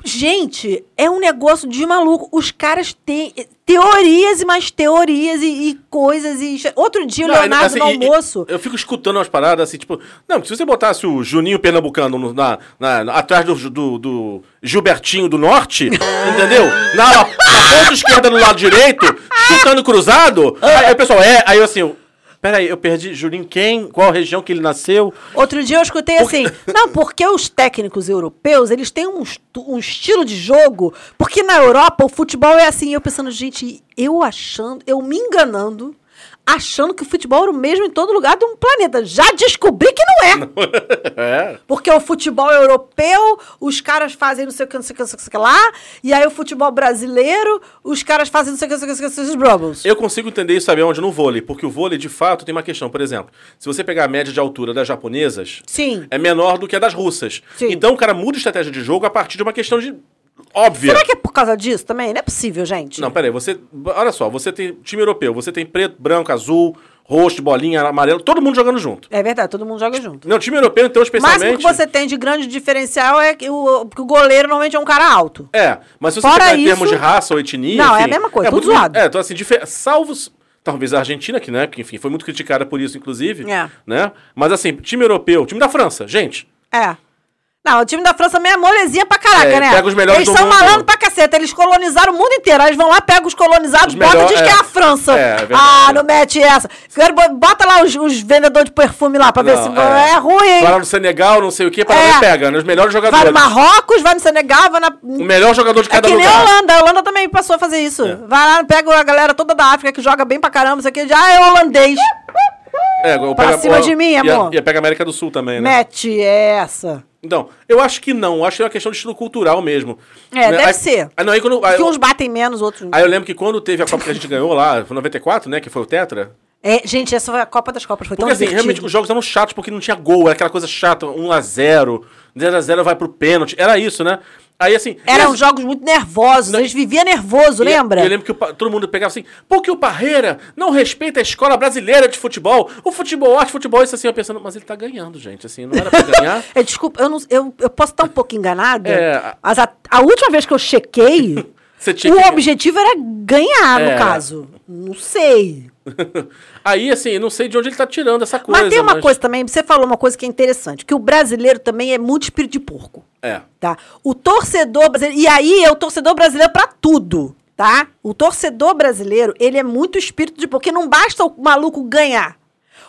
Gente, é um negócio de maluco. Os caras têm eh, teorias e mais teorias e, e coisas. E... Outro dia o Não, Leonardo assim, no e- almoço. eu fico escutando umas paradas assim, tipo, não, se você botasse o Juninho Pernambucano no- na, na- atrás do, do, do Gilbertinho do Norte, (laughs) entendeu? Na, na ponta esquerda no lado direito, chutando cruzado, aí, aí o pessoal, é, aí assim, eu, peraí, eu perdi Juninho quem? Qual região que ele nasceu? Outro dia eu escutei assim, (laughs) não, porque os técnicos europeus, eles têm um, um estilo de jogo, porque na Europa o futebol é assim, eu pensando, gente, eu achando, eu me enganando, achando que o futebol era o mesmo em todo lugar do planeta. Já descobri que não é. (laughs) É. Porque o futebol europeu, os caras fazem não sei o que, não sei o que, não sei o que, não lá, e aí o futebol brasileiro, os caras fazem não sei o que, não sei o que, não sei o que, os Brubbles. Eu consigo entender isso, sabe onde? No vôlei. Porque o vôlei, de fato, tem uma questão. Por exemplo, se você pegar a média de altura das japonesas, Sim. é menor do que a das russas. Sim. Então o cara muda a estratégia de jogo a partir de uma questão de. Óbvia. Será que é por causa disso também? Não é possível, gente. Não, peraí, você. Olha só, você tem time europeu, você tem preto, branco, azul, roxo, bolinha, amarelo, todo mundo jogando junto. É verdade, todo mundo joga junto. Não, time europeu, então, O máximo especialmente. que você tem de grande diferencial é que o, que o goleiro normalmente é um cara alto. É, mas se você Fora pegar em isso- termos de raça ou etnia. Não, é a mesma coisa, tudo muito- zoado. É, então assim, difer... salvos. Talvez a Argentina, que, né, que enfim, foi muito criticada por isso, inclusive. É. Né? Mas assim, time europeu, time da França, gente. É. Não, o time da França também é molezinha pra caraca, É, né? pega os melhores Eles são malandros pra caceta. Eles colonizaram o mundo inteiro. Aí eles vão lá, pegam os colonizados, Os bota e diz que é é. a França. É, é verdade. ah, não mete essa. Bota lá os, os vendedores de perfume lá pra ver Não, se é. ruim, hein? Vai lá no Senegal, não sei o que, para É. pega, né? Os melhores Vai jogadores. no Marrocos, vai no Senegal, vai na. O melhor jogador de É cada que nem a lugar. Holanda. A Holanda também passou a fazer isso. Vai lá, pega a galera toda da África que joga bem pra caramba, isso aqui já é holandês. É, eu Pra pego- cima eu- de mim, a- amor. E pega a América do Sul também, né? Mete essa. Então, eu acho que não. Eu acho que é uma questão de estilo cultural mesmo. É, Né? deve Aí- ser. Aí, não, aí quando, aí, Porque uns batem menos, outros. aí eu lembro que quando teve a Copa que a gente ganhou lá, foi 94, né? Que foi o Tetra. É, gente, essa foi a Copa das Copas. Foi Porque tão assim, divertido. realmente os jogos eram chatos porque não tinha gol, era aquela coisa chata, 1x0, 0x0 vai pro pênalti. Era isso, né? Aí assim. Eram jogos muito nervosos. Eles viviam nervoso, e- lembra? Eu lembro que o todo mundo pegava assim, porque o Parreira não respeita a escola brasileira de futebol. O futebol, arte, futebol, isso assim, eu pensando, mas ele tá ganhando, gente, assim, não era pra (laughs) ganhar. É, desculpa, eu, não, eu, eu posso estar um pouco enganada, É, a- mas a, a última vez que eu chequei, (laughs) o que- objetivo era ganhar, É. no caso. Não sei. (laughs) Aí, assim, não sei de onde ele tá tirando essa coisa. mas tem uma coisa também, você falou uma coisa que é interessante, que o brasileiro também é muito espírito de porco. É. tá? O torcedor brasileiro, e aí é o torcedor brasileiro pra tudo, tá? O torcedor brasileiro, ele é muito espírito de porque não basta o maluco ganhar.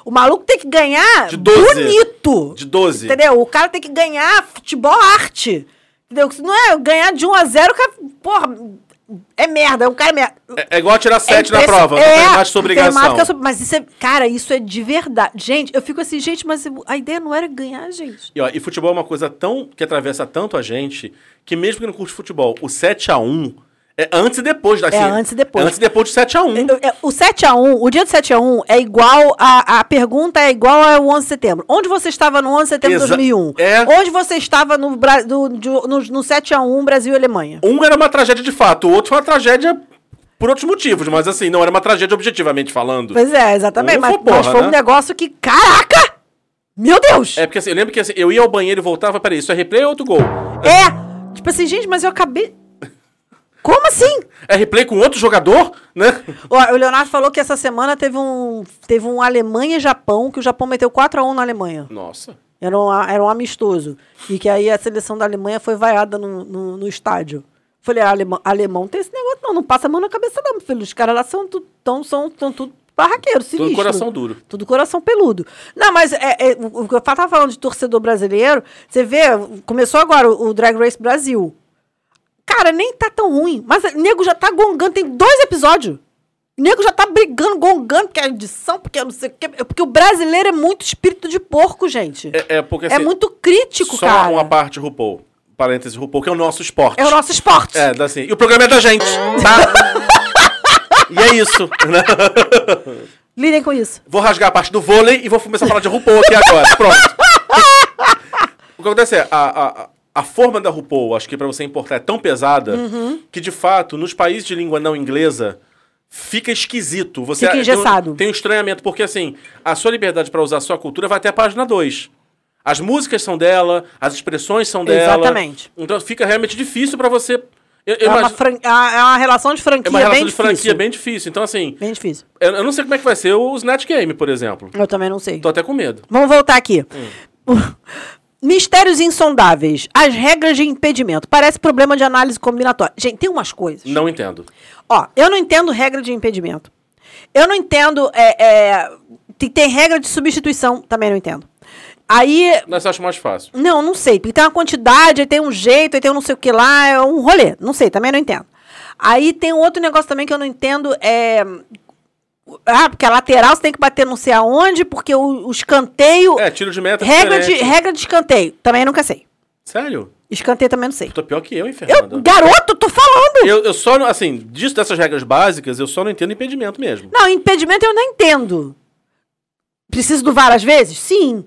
O maluco tem que ganhar De 12. bonito. De 12. Entendeu? O cara tem que ganhar futebol arte. Entendeu? Não é ganhar de 1 a 0, o cara, porra, é merda, é um cara merda. É, é igual tirar 7 na impressi- prova. Não tem mais sua obrigação. sobre- Mas isso é, cara, isso é de verdade. Gente, eu fico assim, gente, mas a ideia não era ganhar, gente. E, ó, e futebol é uma coisa tão que atravessa tanto a gente que mesmo que não curte futebol, o 7x1 é antes e depois da É antes e depois. É antes e depois do 7x1. É, O 7x1, o dia do 7x1 é igual. A, a pergunta é igual ao 11 de setembro. Onde você estava no 11 de setembro de Exa- 2001? é. Onde você estava no, do- no, no 7x1 Brasil e Alemanha? Um era uma tragédia de fato, o outro foi uma tragédia por outros motivos, mas assim, não era uma tragédia objetivamente falando. Pois é, exatamente. Um Mas, foi porra, mas foi um né? negócio que. Caraca! Meu Deus! É porque assim, eu lembro que assim, eu ia ao banheiro e voltava, peraí, isso é replay ou outro gol? É! Tipo assim, gente, mas eu acabei. Como assim? É replay com outro jogador, né? Ó, o Leonardo falou que essa semana teve um, teve um Alemanha e Japão, que o Japão meteu 4x1 na Alemanha. Nossa. Era um, era um amistoso. E que aí a seleção da Alemanha foi vaiada no, no, no estádio. Falei, ah, alemão, alemão tem esse negócio, não. Não passa a mão na cabeça, não, filho. Os caras lá são, tu, tão, são, são tudo barraqueiros, sinistro. coração duro. Tudo coração peludo. Não, mas é, é, o o que eu tava falando de torcedor brasileiro, você vê, começou agora o, o Drag Race Brasil. Cara, nem tá tão ruim. Mas o nego já tá gongando, tem dois episódios. O nego já tá brigando, gongando, porque é edição, porque eu não sei o quê. Porque o brasileiro é muito espírito de porco, gente. É, é porque É assim, muito crítico, só cara. uma parte RuPaul. Parênteses RuPaul, que é o nosso esporte. É o nosso esporte. É, assim. E o programa é da gente, tá? (laughs) e é isso. né? Lidem com isso. Vou rasgar a parte do vôlei e vou começar a falar de RuPaul aqui agora. Pronto. o que acontece é, a, a, a forma da RuPaul, acho que pra você importar, é tão pesada Uhum. que, de fato, nos países de língua não inglesa, fica esquisito. Você Fica tem um- engessado. Tem um estranhamento, porque assim, a sua liberdade pra usar a sua cultura vai até a página 2. As músicas são dela, as expressões são dela. Exatamente. Então fica realmente difícil pra você. Eu, eu É uma, imagino- fran- é uma relação de franquia é uma relação bem de franquia difícil. bem difícil. Então, assim, Bem difícil. eu, eu não sei como é que vai ser o Snatch Game, por exemplo. Eu também não sei. Tô até com medo. Vamos voltar aqui. Mistérios insondáveis. As regras de impedimento. Parece problema de análise combinatória. Gente, tem umas coisas. Não entendo. Ó, eu não entendo regra de impedimento. Eu não entendo. É, é, tem, tem regra de substituição, também não entendo. Aí. Mas eu acho mais fácil. Não, não sei. Porque tem uma quantidade, aí tem um jeito, aí tem um não sei o que lá, é um rolê. Não sei, também não entendo. Aí tem um outro negócio também que eu não entendo. É. Ah, porque a lateral você tem que bater não sei aonde, porque o, o escanteio. É, tiro de meta. é regra, de, regra de escanteio. Também nunca sei. Sério? Escanteio também não sei. Tô pior que eu, hein, Eu, garoto, tô falando! Eu, eu só, assim, disso dessas regras básicas, eu só não entendo impedimento mesmo. Não, impedimento eu não entendo. Preciso do VAR às vezes? Sim.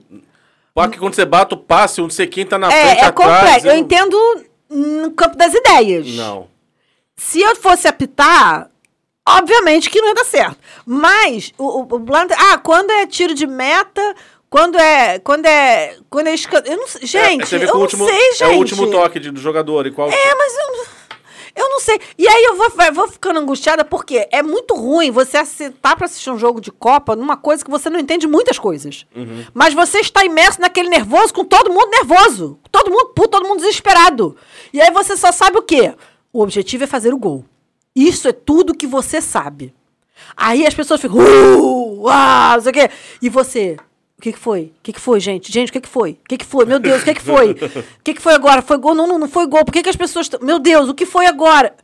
Porque quando você bate o passe, não sei quem tá na é, frente, é atrás. complexo. Eu entendo no campo das ideias. Não. Se eu fosse apitar, obviamente que não ia dar certo. Mas o, o, o blunder- ah, quando é tiro de meta, quando é quando é quando é escan- eu não sei, gente, É, você vê eu não último, sei, gente. É o último toque de- do jogador. E qual... É, mas eu, eu não sei. E aí eu vou, vou ficando angustiada porque é muito ruim você aceitar pra assistir um jogo de Copa numa coisa que você não entende muitas coisas. Uhum. Mas você está imerso naquele nervoso com todo mundo nervoso. Todo mundo puto, todo mundo desesperado. E aí você só sabe o quê? O objetivo é fazer o gol. Isso é tudo que você sabe. Aí as pessoas ficam, uh, ah, não sei o quê. E você, o que, que foi? O que, que foi, gente? Gente, o que, que foi? O que, que foi? Meu Deus, o que, que foi? O que, que foi agora? Foi gol? Não, não, não foi gol. Por que, que as pessoas. Meu Deus, o que foi agora?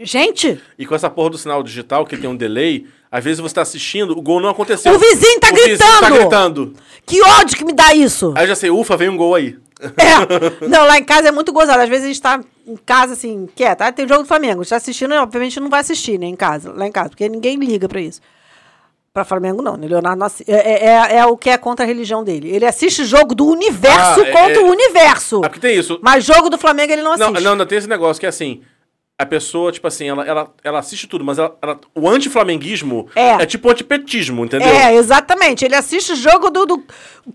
Gente, E com essa porra do sinal digital, que tem um delay, às vezes você tá assistindo, o gol não aconteceu. O vizinho tá o vizinho tá gritando. gritando. que ódio que me dá isso. Aí eu já sei, ufa, vem um gol aí. É. Não, lá em casa é muito gozado. Às vezes a gente tá em casa, assim, quieto. Ah, tem jogo do Flamengo. A gente tá assistindo, obviamente não vai assistir, né, em casa, lá em casa, porque ninguém liga pra isso. Pra Flamengo, não, né? Leonardo não é, é, é- é o que é contra a religião dele. Ele assiste jogo do universo Ah, é- contra é- o universo. Ah, porque tem isso. Mas jogo do Flamengo ele não assiste. Não, não, não, tem esse negócio que é assim. A pessoa, tipo assim, ela, ela, ela assiste tudo, mas ela, ela- o anti-flamenguismo É. é. tipo o antipetismo, entendeu? É, exatamente. Ele assiste o jogo do, do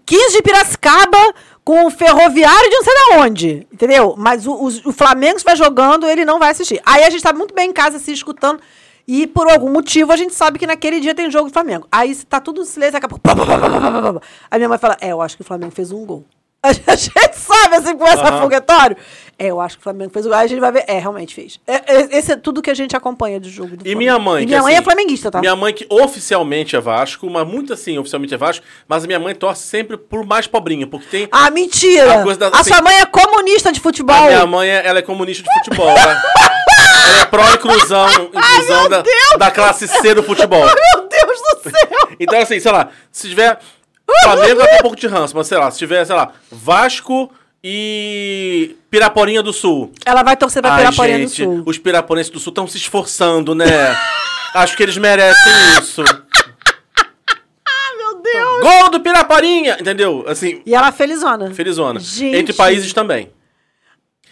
15 de Piracicaba com o Ferroviário de não sei da onde, entendeu? Mas o, os- o Flamengo vai jogando, ele não vai assistir. Aí a gente tá muito bem em casa se escutando e por algum motivo a gente sabe que naquele dia tem jogo do Flamengo. Aí tá tudo em silêncio, daqui a pouco... Aí minha mãe fala, é, eu acho que o Flamengo fez um gol. (laughs) A gente sabe, assim, com esse Aham. foguetório. É, eu acho que o Flamengo fez. Aí a gente vai ver. É, realmente fez. É, é, esse é tudo que a gente acompanha do jogo E minha mãe. E que, minha mãe assim, é flamenguista, tá? Minha mãe que oficialmente é Vasco, mas muito assim, oficialmente é Vasco, mas a minha mãe torce sempre por mais pobrinho, porque tem. Ah, mentira! A da- a assim- sua mãe é comunista de futebol. A minha mãe, é- ela é comunista de futebol. ela, ela é pró-inclusão (laughs) inclusão da, da classe C do futebol. (laughs) Meu Deus do céu! (laughs) Então, assim, sei lá, se tiver. Flamengo ter um pouco de ranço, mas sei lá, se tiver, sei lá, Vasco e Piraporinha do Sul. Ela vai torcer pra Ai, Piraporinha do gente, Sul. os piraporenses do Sul estão se esforçando, né? (laughs) Acho que eles merecem isso. Ah, meu Deus! Gol do Piraporinha! Entendeu? Assim, E ela é felizona. felizona. Gente. Entre países também.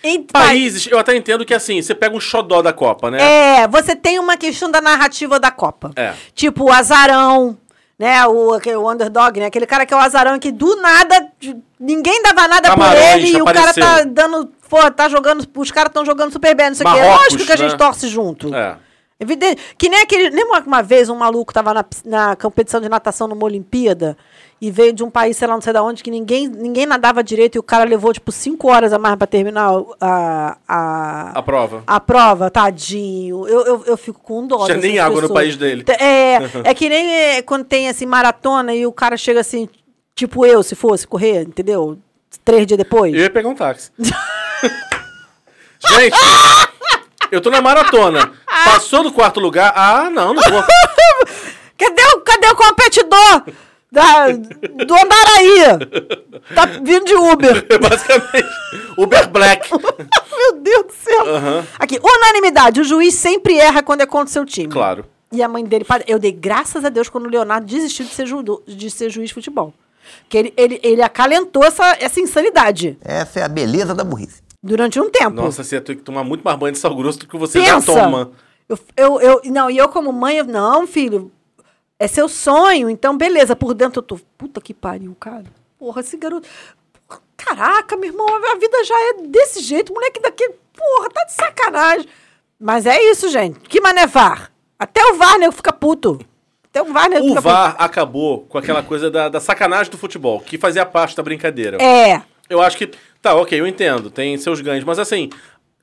País. Países, eu até entendo que assim, você pega um xodó da Copa, né? É, você tem uma questão da narrativa da Copa. É. Tipo, o azarão, né? O, aquele- o underdog, né? Aquele cara que é o azarão que do nada ninguém dava nada por Camarões ele e o cara tá dando. Pô, tá jogando. Os caras estão jogando super bem, não sei o quê. É lógico que a gente né? torce junto. É. Evidente. Que nem aquele. Lembra uma vez um maluco tava na, na competição de natação numa Olimpíada e veio de um país, sei lá, não sei da onde, que ninguém, ninguém nadava direito e o cara levou, tipo, cinco horas a mais pra terminar a. a, A prova. a prova, tadinho. Eu, eu, eu fico com dó. Tinha nem água no pessoas. país dele. É, (laughs) é que nem é, quando tem assim maratona e o cara chega assim, tipo eu, se fosse correr, entendeu? Três dias depois. Eu ia pegar um táxi. (laughs) Gente, eu tô na maratona. Passou do quarto lugar. Ah, não, não vou. (laughs) Cadê o, cadê o competidor da, do Andaraí? Tá vindo de Uber. (laughs) Basicamente. Uber Black. (laughs) Meu Deus do céu. Aham. Aqui, unanimidade. O juiz sempre erra quando é contra o seu time. Claro. E a mãe dele, eu dei graças a Deus quando o Leonardo desistiu de ser, judo, de ser juiz de futebol. Porque ele, ele, ele acalentou essa, essa insanidade Essa é a beleza da burrice. durante um tempo. Nossa, você ia ter que tomar muito mais banho de sal grosso do que você já Pensa. toma. Eu, eu, eu, não, e eu como mãe, eu, não, filho, é seu sonho, então beleza. Por dentro eu tô, puta que pariu, cara. Porra, esse garoto... Caraca, meu irmão, a vida já é desse jeito. Moleque daqui, porra, tá de sacanagem. Mas é isso, gente. Que mané VAR? Até o VAR, nego, fica puto. Até o VAR, nego, O fica VAR acabou com aquela coisa da, da sacanagem do futebol, que fazia parte da brincadeira. puto. É. Eu acho que. Tá, ok, eu entendo, tem seus ganhos, mas assim.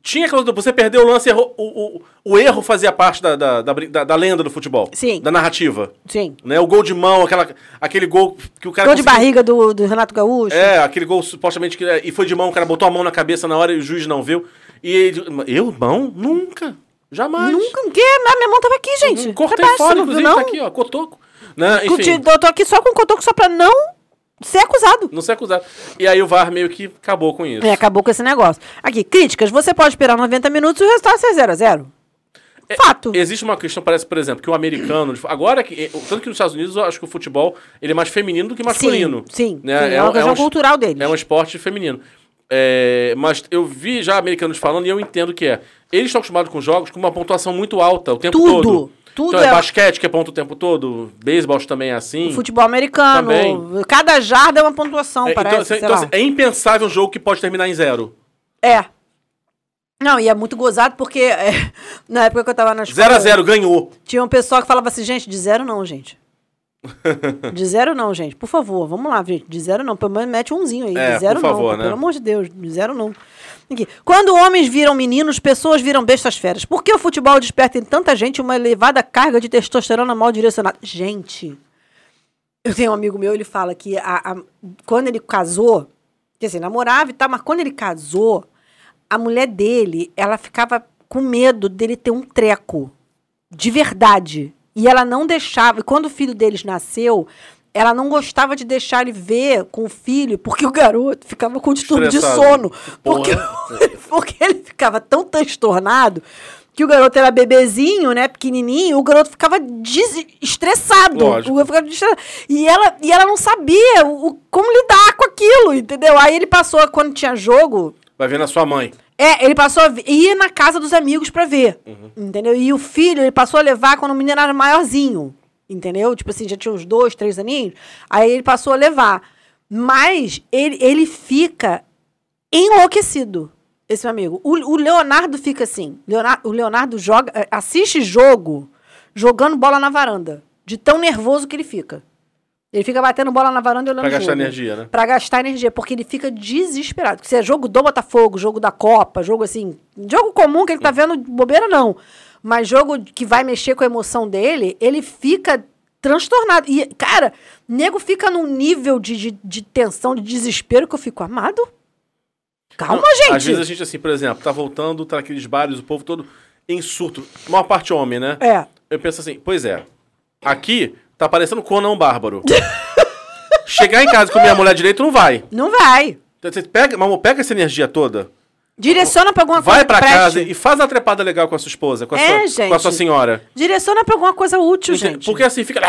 Tinha aquela. Você perdeu o lance, errou, o, o, o erro fazia parte da, da, da, da- da lenda do futebol. Sim. Da narrativa. Sim. Né? O gol de mão, aquela, aquele gol que o cara. Gol de conseguiu- barriga do, do Renato Gaúcho. É, aquele gol supostamente que. E foi de mão, o cara botou a mão na cabeça na hora e o juiz não viu. E ele. Eu? Mão? Nunca. Jamais. Nunca, o quê? A minha mão tava aqui, gente. Cortei Repare, fora, inclusive, não? tá aqui, ó, cotoco. Né? Enfim, Eu tô aqui só com o cotoco só pra não ser acusado. não ser acusado. E aí o VAR meio que acabou com isso. É, acabou com esse negócio. Aqui, críticas. Você pode esperar 90 minutos e o resultado ser 0 a 0 Fato. Existe uma questão, parece, por exemplo, que o americano. Agora, que, eh, tanto que nos Estados Unidos eu acho que o futebol ele é mais feminino do que masculino. sim, né? sim, é uma questão um- cultural deles. É um esporte feminino. É, mas eu vi já americanos falando e eu entendo que é. Eles estão acostumados com jogos com uma pontuação muito alta o tempo Tudo, todo. Tudo então, é é- basquete que é ponto o tempo todo, beisebol também é assim. Futebol americano. Também. Cada jarda é uma pontuação, É, parece. então, sei então, assim, é impensável um jogo que pode terminar em zero. É. Não, e é muito gozado porque é, (laughs) na época que eu tava na escola. 0 a 0 ganhou. Tinha um pessoal que falava assim, gente, de zero não, gente. (laughs) De zero não, gente. Por favor, vamos lá, gente. De zero não. Pelo menos mete umzinho aí. É, de zero por favor, não. né? Pelo amor de Deus, de zero não. Aqui. Quando homens viram meninos, pessoas viram bestas feras. Por que o futebol desperta em tanta gente uma elevada carga de testosterona mal direcionada? Gente, eu tenho um amigo meu, ele fala que a- a- quando ele casou, quer dizer, namorava e tal, mas quando ele casou, a mulher dele, ela ficava com medo dele ter um treco. De verdade. E ela não deixava. E quando o filho deles nasceu, ela não gostava de deixar ele ver com o filho, porque o garoto ficava com distúrbio de sono. Porque, (laughs) porque ele ficava tão transtornado que o garoto era bebezinho, né, pequenininho, o garoto ficava estressado. Lógico. O garoto ficava estressado. E ela, e ela não sabia o, como lidar com aquilo, entendeu? Aí ele passou, quando tinha jogo, Vai ver na sua mãe. é, ele passou a ir na casa dos amigos pra ver. Entendeu? E o filho, ele passou a levar quando o menino era maiorzinho. Entendeu? Tipo assim, já tinha uns dois, três aninhos. Aí ele passou a levar. Mas ele, ele fica enlouquecido, esse meu amigo. O, o Leonardo fica assim. Leonardo, o Leonardo joga, eh, assiste jogo jogando bola na varanda. De tão nervoso que ele fica. Ele fica batendo bola na varanda e olhando Pra gastar jogo. energia, né? Pra gastar energia, porque ele fica desesperado. Porque se é jogo do Botafogo, jogo da Copa, jogo assim. Jogo comum que ele tá vendo bobeira, não. Mas jogo que vai mexer com a emoção dele, ele fica transtornado. E, cara, nego fica num nível de, de, de tensão, de desespero que eu fico, amado. Calma, Não, gente. Às vezes a gente, assim, por exemplo, tá voltando, tá naqueles bares, o povo todo em surto. A maior parte homem, né? É. Eu penso assim, pois é. Aqui tá parecendo Conan Bárbaro. (laughs) Chegar em casa com minha mulher direito não vai. Não vai. Então, Você pega, mamô, pega essa energia toda, Direciona pra alguma vai coisa pra que preste. casa e faz uma trepada legal com a sua esposa, com a, É, sua, gente. com a sua senhora. Direciona pra alguma coisa útil, gente. Porque assim fica.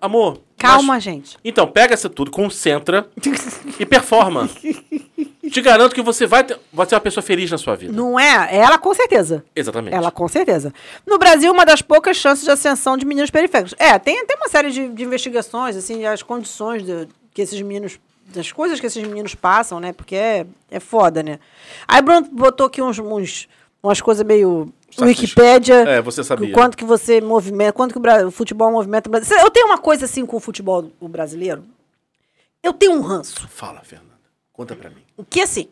Amor. Calma, mas- gente. Então, pega isso tudo, concentra (laughs) e performa. Te garanto que você vai, ter, vai ser uma pessoa feliz na sua vida. Não é? Ela com certeza. Exatamente. Ela com certeza. No Brasil, uma das poucas chances de ascensão de meninos periféricos. É, tem, tem uma série de, de investigações, assim, as condições de, que esses meninos. Das coisas que esses meninos passam, né? Porque é, é foda, né? Aí Bruno botou aqui uns, uns umas coisas meio. Wikipédia. É, você sabia. o Quanto que você movimenta, quanto que o, o futebol movimenta. o Brasil. Eu tenho uma coisa assim com o futebol o brasileiro. Eu tenho um ranço. Fala, Fernanda. Conta pra mim. Que assim,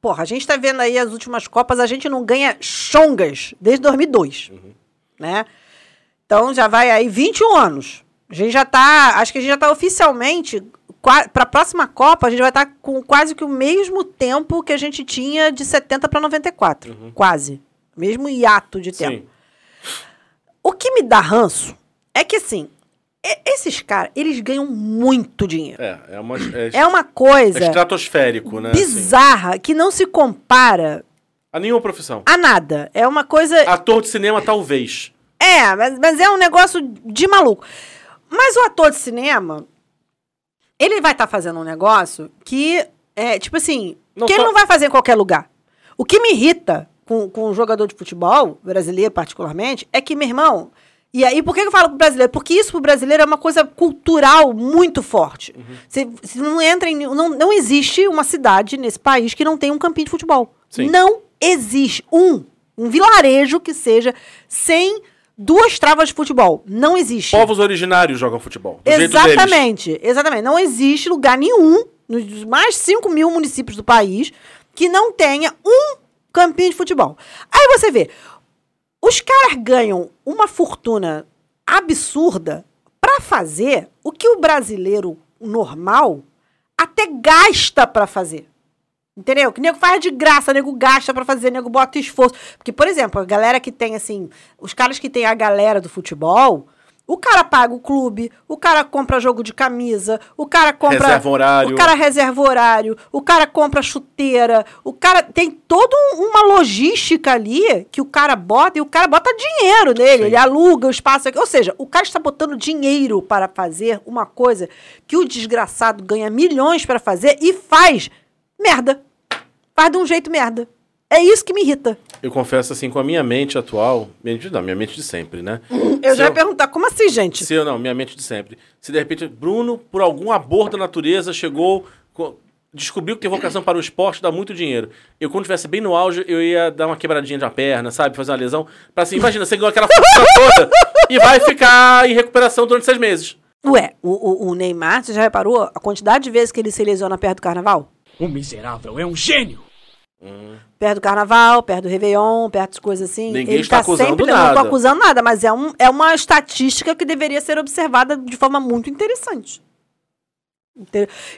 porra, a gente tá vendo aí as últimas Copas, a gente não ganha chongas desde 2002, né? Então já vai aí 21 anos. A gente já tá, acho que a gente já tá oficialmente, para a próxima Copa, a gente vai estar com quase que o mesmo tempo que a gente tinha de 70 para 94. Quase. Mesmo hiato de tempo. Sim. O que me dá ranço é que, assim, esses caras, eles ganham muito dinheiro. É, é uma. É, É uma é coisa estratosférico, né? assim. bizarra que não se compara A nenhuma profissão. a nada. É uma coisa. Ator de cinema, talvez. É, mas, mas é um negócio de maluco. Mas o ator de cinema, ele vai estar fazendo um negócio que é, tipo assim, Não que ele não vai fazer em qualquer lugar. O que me irrita com, com um jogador de futebol, brasileiro particularmente, é que, meu irmão. E aí, por que eu falo pro brasileiro? Porque isso pro brasileiro é uma coisa cultural muito forte. Uhum. Você, você não entra em. Não, não existe uma cidade nesse país que não tenha um campinho de futebol. Sim. Não existe um, um vilarejo que seja sem duas travas de futebol. Não existe. Povos originários jogam futebol. Exatamente, exatamente. Não existe lugar nenhum, nos mais de 5 mil municípios do país, que não tenha um campinho de futebol. Aí você vê, os caras ganham uma fortuna absurda pra fazer o que o brasileiro normal até gasta pra fazer. Entendeu? Que nego faz de graça, nego gasta pra fazer, nego bota esforço. Porque, por exemplo, a galera que tem, assim, os caras que tem a galera do futebol, o cara paga o clube, o cara compra jogo de camisa, o cara compra. Reserva horário. O cara reserva horário, o cara compra chuteira, o cara tem toda um- uma logística ali que o cara bota e o cara bota dinheiro nele, Sim. ele aluga o espaço. Ou seja, o cara está botando dinheiro para fazer uma coisa que o desgraçado ganha milhões para fazer e faz merda. Faz de um jeito merda. É isso que me irrita. Eu confesso assim, com a minha mente atual, minha mente, não, minha mente de sempre, né? (laughs) Eu Se já ia perguntar, como assim, gente? Se eu não, minha mente de sempre. Se de repente Bruno, por algum aborto da natureza, chegou, co- descobriu que tem vocação para o esporte, dá muito dinheiro. Eu, quando estivesse bem no auge, eu ia dar uma quebradinha de uma perna, sabe? Fazer uma lesão. Pra assim, imagina, você ganhou aquela fortuna (laughs) toda e vai ficar em recuperação durante seis meses. Ué, o, o- o Neymar, você já reparou a quantidade de vezes que ele se lesiona perto do carnaval? O miserável é um gênio. Perto do carnaval, perto do Réveillon, perto de coisas assim. Ninguém ele está tá acusando sempre, Não nada. tô acusando nada, mas é, um, é uma estatística que deveria ser observada de forma muito interessante.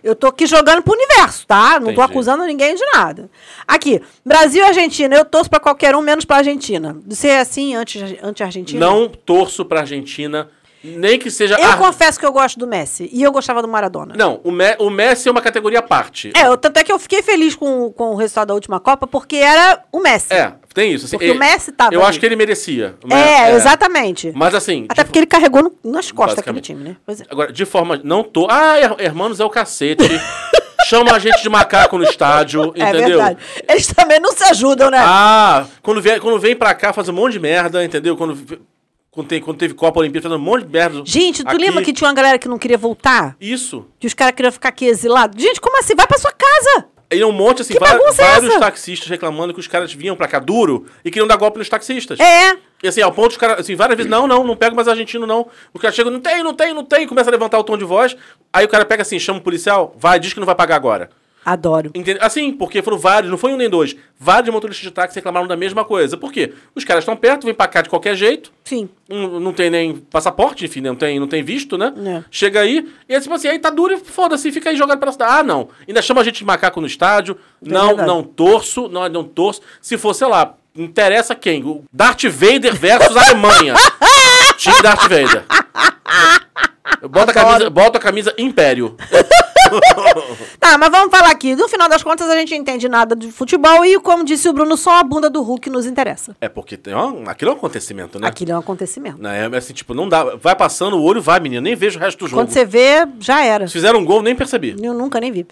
Eu tô aqui jogando pro universo, tá? Não tô Entendi. acusando ninguém de nada. Aqui, Brasil e Argentina. Eu torço pra qualquer um, menos pra Argentina. Você é assim, anti- anti-Argentina? Não torço pra Argentina, nem que seja. Eu confesso que eu gosto do Messi. E eu gostava do Maradona. Não, o, Me- o Messi é uma categoria à parte. É, eu, tanto é que eu fiquei feliz com, com o resultado da última Copa, porque era o Messi. É, tem isso. assim, Porque o Messi tava Eu ali. acho que ele merecia. Me- É, exatamente. Mas assim. Até porque ele carregou no- nas costas aquele time, né? Pois é. Agora, de forma. Não tô. Ah, her- hermanos é o cacete. (laughs) Chama a gente de macaco no estádio, É entendeu? verdade. Eles também não se ajudam, né? Ah, quando vem, quando vem pra cá faz um monte de merda, entendeu? Quando, quando, tem, quando teve Copa Olimpíada, faz um monte de merda. Gente, tu aqui. lembra que tinha uma galera que não queria voltar? Isso. Que os caras queriam ficar aqui exilados? Gente, como assim? Vai pra sua casa! E um monte, assim, bagunça é vários taxistas reclamando que os caras vinham pra cá duro e queriam dar golpe nos taxistas. É. E assim, ao ponto de cara, assim, várias vezes, não, não, não pego mais argentino, não. O cara chega, não tem, não tem, não tem, começa a levantar o tom de voz. Aí o cara pega assim, chama o policial, vai, diz que não vai pagar agora. Adoro. Entende? Assim, porque foram vários, não foi um nem dois. Vários motoristas de táxi reclamaram da mesma coisa. Por quê? Os caras estão perto, vêm pra cá de qualquer jeito. Sim. Não, não tem nem passaporte, enfim, não tem, não tem visto, né? É. Chega aí, e é tipo assim, aí tá duro e foda-se, fica aí jogado pela cidade. Ah, não. Ainda chama a gente de macaco no estádio. não, verdade. não torço, não, não torço. Se for, sei lá, interessa quem? O Darth Vader versus Alemanha. Time Darth Vader. Bota a, camisa, bota a camisa Império. (laughs) Tá, mas vamos falar aqui. No final das contas, a gente não entende nada de futebol e, como disse o Bruno, só a bunda do Hulk nos interessa. É porque tem, ó, aquilo é um acontecimento, né? Aquilo é um acontecimento. Né, É assim, tipo, não dá. Vai passando o olho, vai, menino. Nem vejo o resto do jogo. Quando você vê, já era. Se fizeram um gol, nem percebi. Eu nunca nem vi.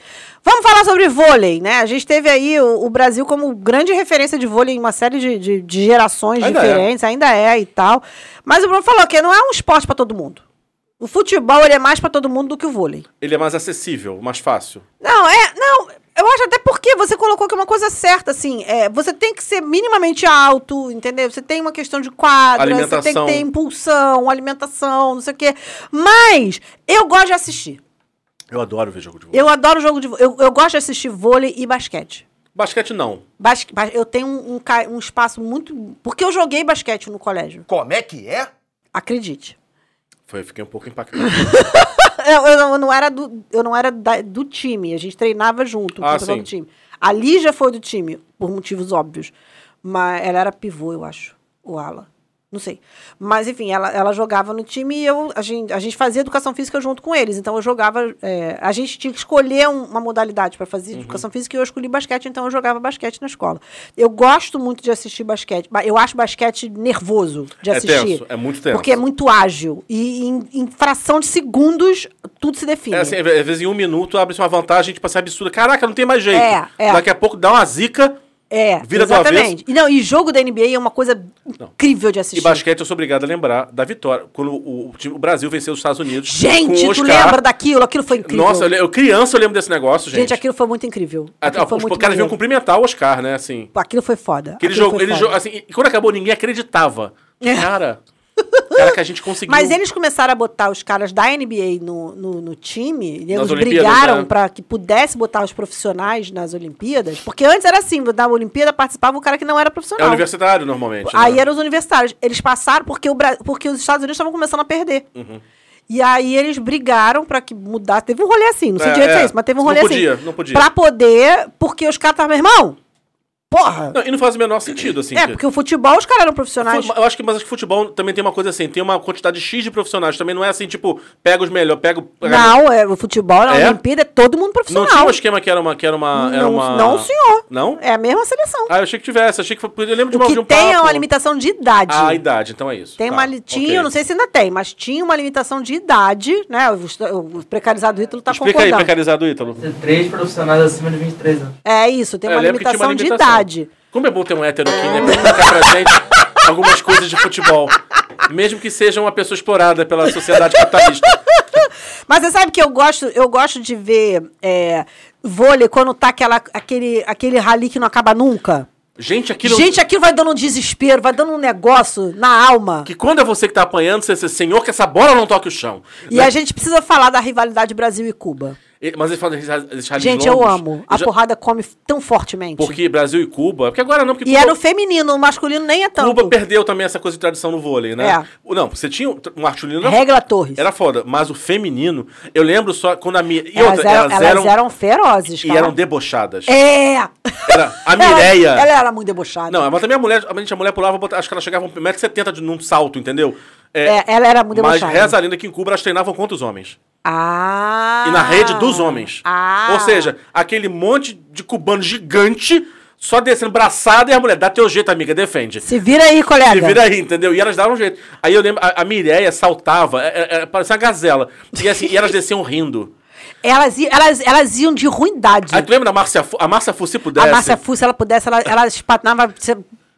Vamos falar sobre vôlei, né? A gente teve aí o, o Brasil como grande referência de vôlei em uma série de, de- de gerações Ainda diferentes, ainda é e tal. Mas o Bruno falou que não é um esporte pra todo mundo. O futebol ele é mais pra todo mundo do que o vôlei. Ele é mais acessível, mais fácil. Não, é. Não, eu acho até porque você colocou que é uma coisa certa, assim. É, você tem que ser minimamente alto, entendeu? Você tem uma questão de quadra, você tem que Alimentação. ter impulsão, alimentação, não sei o quê. Mas eu gosto de assistir. Eu adoro ver jogo de vôlei. Eu adoro jogo de vôlei. Eu, eu gosto de assistir vôlei e basquete. Basquete não. Basque, ba- eu tenho um, um um espaço muito. Porque eu joguei basquete no colégio. Como é que é? Acredite. Foi, fiquei um pouco impactado. (laughs) Eu, eu não, eu era, do, eu não era da- do time. A gente treinava junto Ah, sim. do time. A Lígia foi do time, por motivos óbvios. Mas ela era pivô, eu acho. O ala. Não sei. Mas, enfim, ela, ela jogava no time e eu, a, gente, a gente fazia educação física junto com eles. Então, eu jogava. é, a gente tinha que escolher um- uma modalidade para fazer Uhum. educação física e eu escolhi basquete, então eu jogava basquete na escola. Eu gosto muito de assistir basquete. ba- Eu acho basquete nervoso de É assistir. tenso, é muito tenso. Porque é muito ágil. E em, em fração de segundos, tudo se define. É assim, às vezes em um minuto abre-se uma vantagem, tipo assim, absurda. Caraca, não tem mais jeito. É, é. Daqui a pouco dá uma zica. É, Vira exatamente. E, não, e jogo da NBA é uma coisa incrível de E assistir. basquete eu sou obrigado a lembrar da vitória. Quando o, o time- o Brasil venceu os Estados Unidos. Gente, tu Oscar. lembra daquilo? Aquilo foi incrível. Nossa, eu, eu criança eu lembro desse negócio, gente. gente. aquilo foi muito incrível. Aquilo a- foi os muito caras vinham cumprimentar o Oscar, né? Assim. Aquilo foi foda. Que ele Aquilo jogou, foi ele foda. jogou, assim, e quando acabou, ninguém acreditava. É. Cara, cara, que a gente conseguiu. Mas eles começaram a botar os caras da NBA no, no, no time, e eles Olimpíadas, brigaram né? pra que pudesse botar os profissionais nas Olimpíadas, porque antes era assim, na Olimpíada participava o cara que não era É profissional. universitário, normalmente. Aí né? eram os universitários. Eles passaram porque, o Bra- porque os Estados Unidos estavam começando a perder. Uhum. E aí eles brigaram pra que mudasse. Teve um rolê assim, não sei É, direito se é. é isso, mas teve um Não rolê podia, assim. não podia. Pra poder, porque os caras estavam, meu irmão, porra. Não, e não faz o menor sentido, assim. é, que- porque o futebol os caras eram profissionais. Eu acho que, mas acho que futebol também tem uma coisa assim, tem uma quantidade X de profissionais. Também não é assim, tipo, pega os melhores, pega o. Não, é, o futebol na É? Olimpíada é todo mundo Não profissional. tinha um esquema que era uma. Que era uma, era não, uma... não, senhor. Não? É a mesma seleção. Ah, eu achei que tivesse. Achei que foi. Eu lembro de, o uma, que de um tem é papo. uma limitação de idade. Ah, a idade, então é isso. Tem Tá, uma tinha, ok. eu não sei se ainda tem, mas tinha uma limitação de idade, né? O, o precarizado Ítalo tá Explica aí, concordando. precarizado, Ítalo. Ter três profissionais acima de 23 anos. É isso, tem É, uma limitação, uma de limitação. Idade. Como é bom ter um hétero aqui, né? Pra pra gente algumas coisas de futebol. Mesmo que seja uma pessoa explorada pela sociedade capitalista. (laughs) Mas você sabe que eu gosto, eu gosto de ver é, vôlei quando tá aquela, aquele, aquele rally que não acaba nunca. Gente, aquilo. Gente, aquilo vai dando um desespero, vai dando um negócio na alma. Que quando é você que tá apanhando, você diz, senhor, que essa bola não toque o chão. E Né? a gente precisa falar da rivalidade Brasil e Cuba. E- Mas ele fala desses desses rallies Gente, eu amo. A já- porrada come tão fortemente. Porque Brasil e Cuba. Porque agora não, porque E Cuba, é no feminino, no masculino nem é tanto. Cuba perdeu também essa coisa de tradição no vôlei, né? É. O- Não, você tinha um masculino. era- Regla Torres. Era foda, mas o feminino, eu lembro só quando a minha. E elas, outra, eram, elas, elas eram, eram ferozes, E cara. eram debochadas. É! Era a (laughs) Ela- Mireia. Ela, era muito debochada. Não, mas também a mulher, a gente, a mulher pulava, acho que ela chegava a 1,70m de- num salto, entendeu? É, ela era muito Mas debochada. reza a lenda que em Cuba elas treinavam contra os homens. Ah! E na rede dos homens. Ah! Ou seja, aquele monte de cubano gigante só descendo braçada e a mulher, dá teu jeito, amiga, defende. Se vira aí, colega. Se vira aí, entendeu? E elas davam um jeito. Aí eu lembro, a, a Mireia saltava, é, é, é, parecia uma gazela. E, assim, e elas desciam rindo. Elas, elas, elas iam de ruindade. Aí tu lembra da Márcia? A Márcia Fu, se pudesse. A Márcia Fu, se ela pudesse, ela, ela espatinava.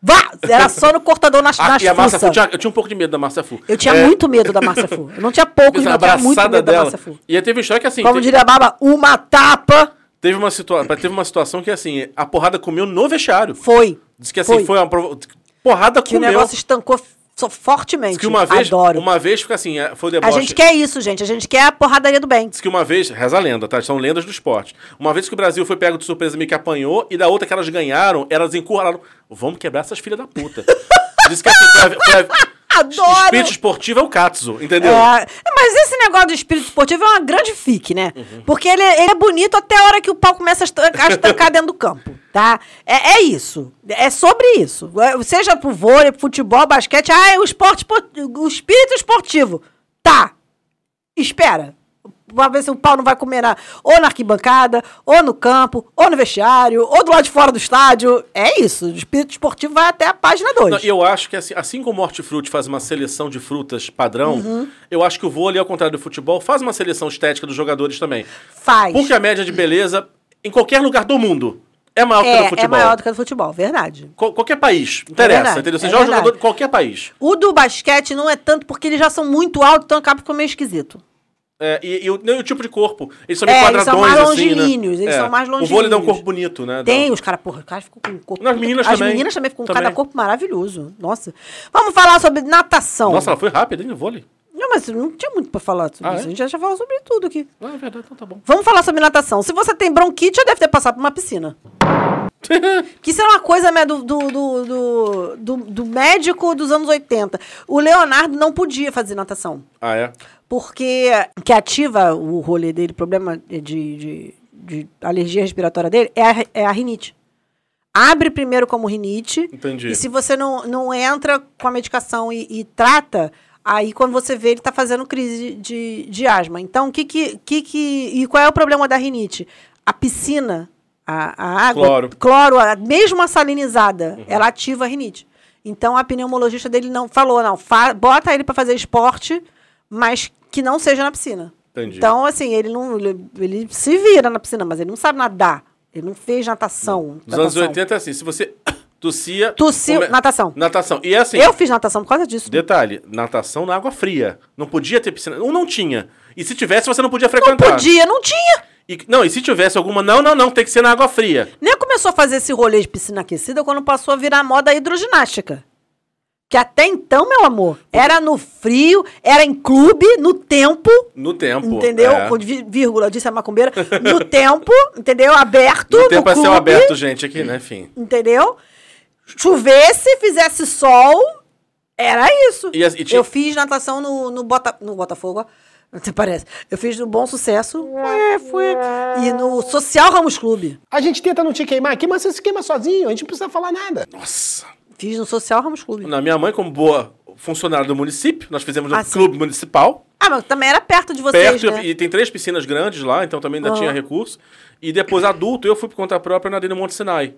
Vá! Era só no cortador nas, (laughs) Ah, nas e a Márcia Fu, tinha, eu tinha um pouco de medo da Márcia Fu. Eu tinha É, muito medo da Márcia Fu. Eu não tinha pouco, eu tinha muito medo da dela. Márcia Fu. E aí teve uma história que assim. Como te- diria a Baba, uma tapa teve, uma situa teve uma situação que assim, a porrada comeu no vestiário. foi. Diz que assim, foi, uma provo- porrada Que o comeu. negócio estancou Sou fortemente. Diz que uma vez, Adoro. uma vez fica assim, é, foi o A deboche. gente quer isso, gente. A gente quer a porradaria do bem. Diz que uma vez, reza a lenda, tá? São lendas do esporte. Uma vez que o Brasil foi pego de surpresa meio que apanhou, e da outra que elas ganharam, elas encurralaram. Vamos quebrar essas filhas da puta. (laughs) Diz que assim, foi a- foi a- Adoro! espírito esportivo é o Katsu, entendeu? É, mas esse negócio do espírito esportivo é uma grande fique, né? Uhum. Porque ele, ele é bonito até a hora que o pau começa a a estancar dentro do campo, tá? É, é isso. É sobre isso. É, Seja pro vôlei, pro futebol, basquete. Ah, é o esporte, espor- o espírito esportivo. Tá. Espera. Pra ver se o pau não vai comer na, ou na arquibancada, ou no campo, ou no vestiário, ou do lado de fora do estádio. É isso. O espírito esportivo vai até a página 2. Não, e eu acho que assim, assim como o Hortifruti faz uma seleção de frutas padrão, Uhum. eu acho que o vôlei, ao contrário do futebol, faz uma seleção estética dos jogadores também. Faz. Porque a média de beleza, em qualquer lugar do mundo, é maior que a do é, futebol. é maior do que do futebol, verdade. Qual- qualquer país, não interessa, verdade, entendeu? Você é joga verdade. jogador de qualquer país. O do basquete não é tanto porque eles já são muito altos, então acaba ficando meio esquisito. É, e, e o, não, e o tipo de corpo. Eles são meio É, eles são quadradões, mais assim, né? longilíneos, eles É. são mais O vôlei dá um longilíneos. corpo bonito, né? Tem, os caras, porra, os caras ficam com um corpo. As meninas As também. meninas também ficam com Também. cada corpo maravilhoso. Nossa. Vamos falar sobre natação. Nossa, ela foi rápida, hein, no vôlei? Não, mas não tinha muito pra falar sobre Ah, isso. é? A gente já, já falou sobre tudo aqui. Ah, é verdade, então tá bom. Vamos falar sobre natação. Se você tem bronquite, já deve ter passado por uma piscina. (laughs) Que isso era uma coisa né, do, do, do, do, do- do médico dos anos 80. O Leonardo não podia fazer natação. Ah, é? Porque que ativa o rolê dele, problema de, de, de alergia respiratória dele, é a, é a rinite. Abre primeiro como rinite. Entendi. E se você não, não entra com a medicação e, e trata, aí quando você vê, ele está fazendo crise de, de asma. Então, o que que, que que. E qual é o problema da rinite? A piscina, a, a água. Cloro. Cloro, a- mesmo a salinizada, ela ativa a rinite. Então a pneumologista dele não falou, não, fa- bota ele para fazer esporte, mas que não seja na piscina. Entendi. Então, assim, ele não. Ele, ele se vira na piscina, mas ele não sabe nadar. Ele não fez natação. Nos anos natação. 80 é assim, se você tossia... Tossiu, come- natação. Natação. E é assim... Eu fiz natação por causa disso. Detalhe, natação na água fria. Não podia ter piscina. Ou não tinha. E se tivesse, você não podia Não frequentar. podia, não tinha. E, não, e se tivesse alguma, não, não, não, tem que ser na água fria. Nem começou a fazer esse rolê de piscina aquecida quando passou a virar moda a hidroginástica. Que até então, meu amor, era no frio, era em clube, no tempo, No tempo. entendeu? É. Vírgula, disse a macumbeira. No (laughs) tempo, entendeu? Aberto. No no tempo é céu aberto, gente, aqui, né? Enfim. Entendeu? Chovesse, fizesse sol, era isso. E e tinha- Eu fiz natação no, no, Bota, no Botafogo. (laughs) Até parece. Eu fiz no Bom Sucesso. É, foi. E no Social Ramos Clube. A gente tenta não te queimar aqui, mas você se queima sozinho, a gente não precisa falar nada. Nossa. Fiz no Social Ramos Clube. Na minha mãe, como boa funcionária do município, nós fizemos no Ah, sim. clube municipal. Ah, mas também era perto de vocês, perto, né? e tem três piscinas grandes lá, então também ainda Aham. tinha recurso. E depois, adulto, eu fui por conta própria nadei no Monte Sinai.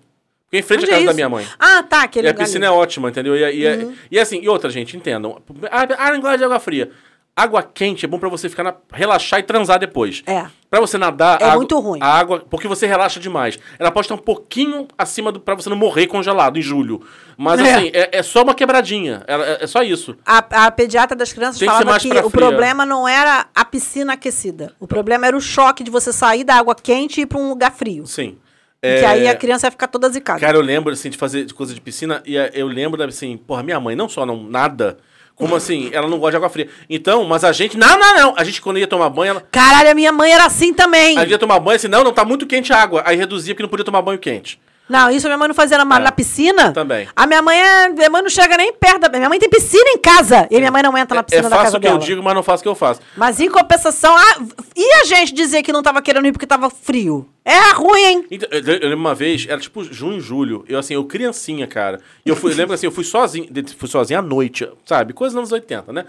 Fiquei em frente Onde à é casa da isso? minha mãe. Ah, tá, aquele E a piscina é ali. Uhum. ótima, entendeu? E, e, e assim, e outra, gente, entendam. Ah, ah, não gosta de água fria. Água quente é bom pra você ficar na, relaxar e transar depois. É. Pra você nadar, É a água- muito ruim. A água, porque você relaxa demais. Ela pode estar um pouquinho acima do pra você não morrer congelado em julho. Mas É. assim, é, é só uma quebradinha. É, é só isso. A, a pediatra das crianças Tem que falava que, pra o fria. problema não era a piscina aquecida. O problema era o choque de você sair da água quente e ir pra um lugar frio. Sim. Que É, aí a criança ia ficar toda zicada. Cara, eu lembro, assim, de fazer de coisa de piscina, e é, eu lembro, assim, porra, minha mãe não só não nada, como assim, ela não gosta de água fria. Então, mas a gente, não, não, não. A gente, quando ia tomar banho, ela. Caralho, a minha mãe era assim também. A gente ia tomar banho, assim, não, não, tá muito quente a água. Aí reduzia porque não podia tomar banho quente. Não, isso a minha mãe não fazia na, É. na piscina. Também. A minha mãe, é- minha mãe não chega nem perto da... Minha mãe tem piscina em casa. E a minha mãe não entra na É, piscina é da casa o que eu dela. digo, mas não faço o que eu faço. Mas em compensação... Ah, e a gente dizer que não tava querendo ir porque tava frio? É ruim, hein? Então, eu, eu lembro uma vez, era tipo junho, julho, eu assim, eu criancinha, cara. E eu fui, eu lembro assim, eu fui sozinho, fui sozinho à noite, sabe? Coisa dos anos 80, né?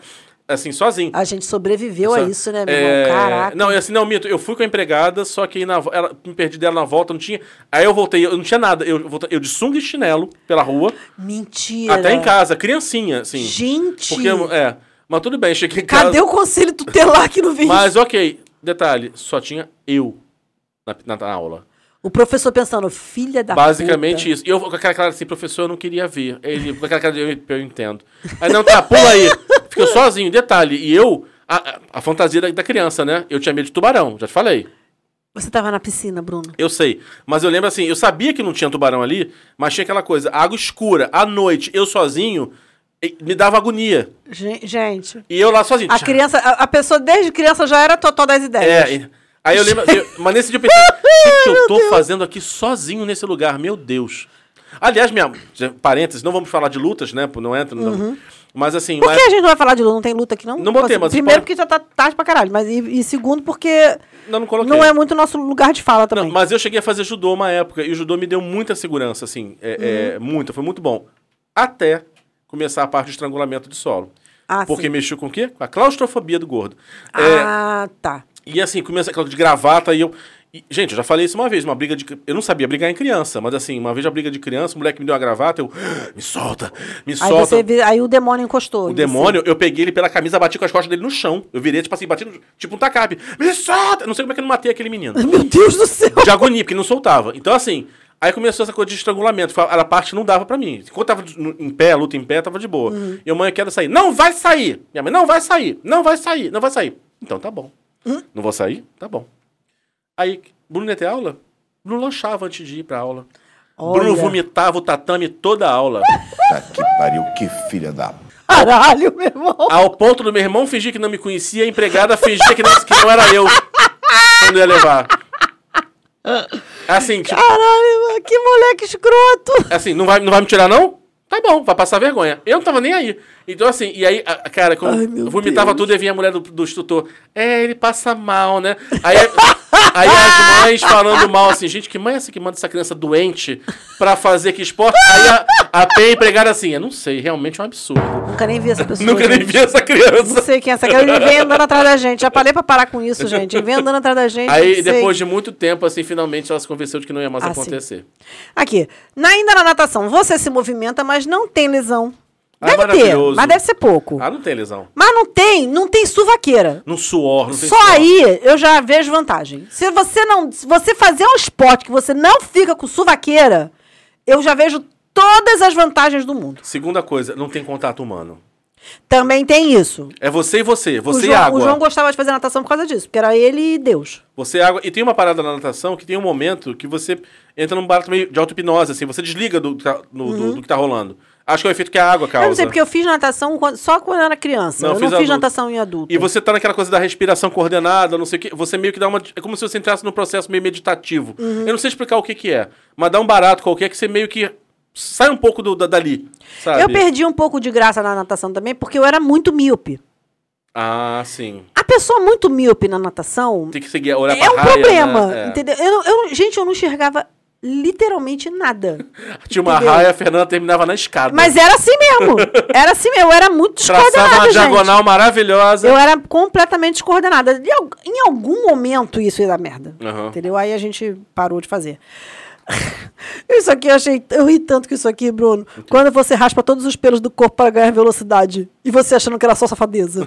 Assim, sozinho. A gente sobreviveu a isso, né, meu É, irmão? Caraca. Não, e assim, não, Mito, eu fui com a empregada, só que na, ela, me perdi dela na volta, não tinha. Aí eu voltei, eu não tinha nada. Eu, voltei, eu de sunga e chinelo pela rua, Mentira. até em casa, criancinha, assim. Gente. Porque, é. Mas tudo bem, cheguei em casa. Cadê o conselho tutelar que não veio? Mas ok, detalhe, só tinha eu na, na- na aula. O professor pensando, filha da Basicamente puta. isso. E eu com aquela cara assim, professor, eu não queria ver. Ele, com aquela cara eu, eu entendo. Aí não, tá, pula aí. Ficou sozinho, detalhe. E eu, a, a- fantasia da, da criança, né? Eu tinha medo de tubarão, já te falei. Você tava na piscina, Bruno. Eu sei. Mas eu lembro assim, eu sabia que não tinha tubarão ali, mas tinha aquela coisa, água escura, à noite, eu sozinho, me dava agonia. Gen- Gente, E eu lá sozinho. a criança, a, a pessoa desde criança já era totó das ideias. É, e- aí eu lembro. eu- mas nesse dia eu pensei, o que, que eu tô fazendo aqui sozinho nesse lugar? Meu Deus. Aliás, minha. Parênteses, não vamos falar de lutas, né? Não entra. Não, mas assim. Por que a gente não vai falar de luta? Não tem luta aqui, não? Não botei, mas Primeiro pode- porque já tá tarde pra caralho. Mas, e, e segundo porque Não, não coloquei. não é muito nosso lugar de fala também. Não, mas eu cheguei a fazer judô uma época e o judô me deu muita segurança, assim. É, é, Uhum. muita, foi muito bom. Até começar a parte de estrangulamento de solo. Ah, Porque sim. mexeu com o quê? Com a claustrofobia do gordo. É, Ah, tá. e assim, começa aquela de gravata e eu. E, gente, eu já falei isso uma vez, uma briga de. Eu não sabia brigar em criança, mas assim, uma vez a briga de criança, o moleque me deu uma gravata, eu. "Ah, Me solta, me Aí, solta. você, aí o demônio encostou. O em demônio, eu peguei ele pela camisa, bati com as costas dele no chão. Eu virei, tipo assim, bati no, tipo um tacape. Me solta! Eu Não sei como é que eu não matei aquele menino. (laughs) Meu Deus do céu. De agonia, porque não soltava. Então, assim, aí começou essa coisa de estrangulamento. A parte não dava pra mim. Enquanto tava em pé, a luta em pé, tava de boa. Uhum. E a mãe, eu quero sair. Não vai sair! Minha mãe, não vai sair! Não vai sair! Não vai sair! Então tá bom. Hum? Não vou sair? Tá bom. Aí, Bruno ia ter aula? Bruno lanchava antes de ir pra aula. Bruno Olha. vomitava o tatame toda a aula. Tá que pariu, que filha da. Caralho, meu irmão. Ao ponto do meu irmão fingir que não me conhecia, a empregada fingia que não, que não era eu. Quando ia levar. Assim, tipo, Caralho, que moleque escroto. assim, não vai, não vai me tirar, não? Tá bom, vai passar vergonha. Eu não tava nem aí. Então, assim, e aí, a- cara, quando Ai, meu vomitava Deus. tudo, e vinha a mulher do, do instrutor. É, ele passa mal, né? Aí, aí as mães falando mal, assim, gente, que mãe é essa que manda essa criança doente pra fazer que esporte? Aí a, a P empregada assim, eu não sei, realmente é um absurdo. Nunca nem vi essa pessoa. Nunca nem gente. vi essa Não criança. sei quem é essa criança. Ele vem andando atrás da gente. Já parei pra parar com isso, gente. Ele vem andando atrás da gente. Aí, sei. depois de muito tempo, assim, finalmente ela se convenceu de que não ia mais Ah, sim. acontecer. Aqui. Na, ainda na natação, você se movimenta, mas não tem lesão. Ah, Deve ter, mas deve ser pouco. Ah, não tem lesão. Mas não tem, não tem suvaqueira. No suor, não tem Só suor. aí eu já vejo vantagem. Se você não, se você fazer um esporte que você não fica com suvaqueira, eu já vejo todas as vantagens do mundo. Segunda coisa, não tem contato humano. Também tem isso. É você e você. O Você e João, água. o João gostava de fazer natação por causa disso, porque era ele e Deus. Você e água. E tem uma parada na natação que tem um momento que você entra num barato meio de auto-hipnose, assim. Você desliga do, tá- no- do- do que tá rolando. Acho que é o efeito que a água causa. Eu não sei, porque eu fiz natação só quando eu era criança. Não, eu fiz não fiz adulto. natação em adulto. E você tá naquela coisa da respiração coordenada, não sei o quê. Você meio que dá uma. É como se você entrasse num processo meio meditativo. Uhum. Eu não sei explicar o que que é. Mas dá um barato qualquer que você meio que sai um pouco do, da- dali. Sabe? Eu perdi um pouco de graça na natação também, porque eu era muito míope. Ah, sim. A pessoa muito míope na natação Tem que seguir, olhar é pra um raia, problema, né? É. entendeu? Eu, eu gente, eu não enxergava literalmente nada. (laughs) Tinha uma Entendeu? raia, a Fernanda terminava na escada. Mas era assim mesmo. Era assim mesmo. Eu era muito (laughs) Traçava descoordenada, uma gente. diagonal maravilhosa. Eu era completamente descoordenada. Em algum momento isso ia dar merda. Aham. Entendeu? Aí a gente parou de fazer. (laughs) Isso aqui eu achei. Eu ri tanto com isso aqui, Bruno. Quando você raspa todos os pelos do corpo para ganhar velocidade. E você achando que era só safadeza.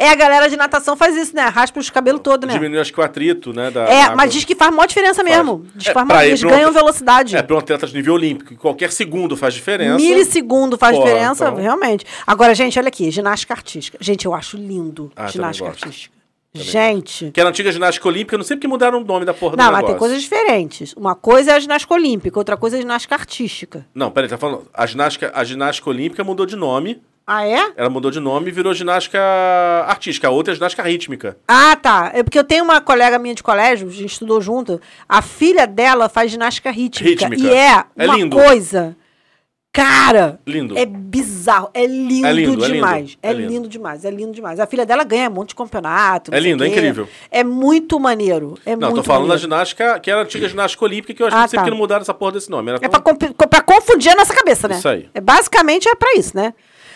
É, a galera de natação faz isso, né? Raspa os cabelos todos, né? Diminui acho que o atrito, né? Da, É, água. mas diz que faz maior diferença mesmo. Diz que É, faz pra maior- eles um ganham atleta- velocidade. É, para um atleta de nível olímpico, que qualquer segundo faz diferença. Milissegundo faz Pô, diferença, então- realmente. Agora, gente, olha aqui, ginástica artística. Gente, eu acho lindo Ah, ginástica também artística. Gente. Que era a antiga ginástica olímpica, não sei porque mudaram o nome da porra do Não, mas negócio. tem coisas diferentes. Uma coisa é a ginástica olímpica, outra coisa é a ginástica artística. Não, peraí, tá falando. A ginástica, a ginástica olímpica mudou de nome. Ah, é? Ela mudou de nome e virou ginástica artística. A outra é ginástica rítmica. Ah, tá. É porque eu tenho uma colega minha de colégio, a gente estudou junto. A filha dela faz ginástica rítmica. Rítmica. E é, É uma lindo. coisa. Cara, Lindo. é bizarro, é lindo, É lindo, é lindo, demais. é É, lindo. lindo. demais, é lindo demais. A filha dela ganha um monte de campeonato. É lindo, é incrível. É muito maneiro. É não, muito tô falando da maneiro. ginástica, que era a antiga ginástica olímpica, que eu acho Ah, que sempre tá. que não mudaram essa porra desse nome. Era É tão- pra, comp- pra confundir a nossa cabeça, né? Isso aí. É, basicamente é pra isso, né?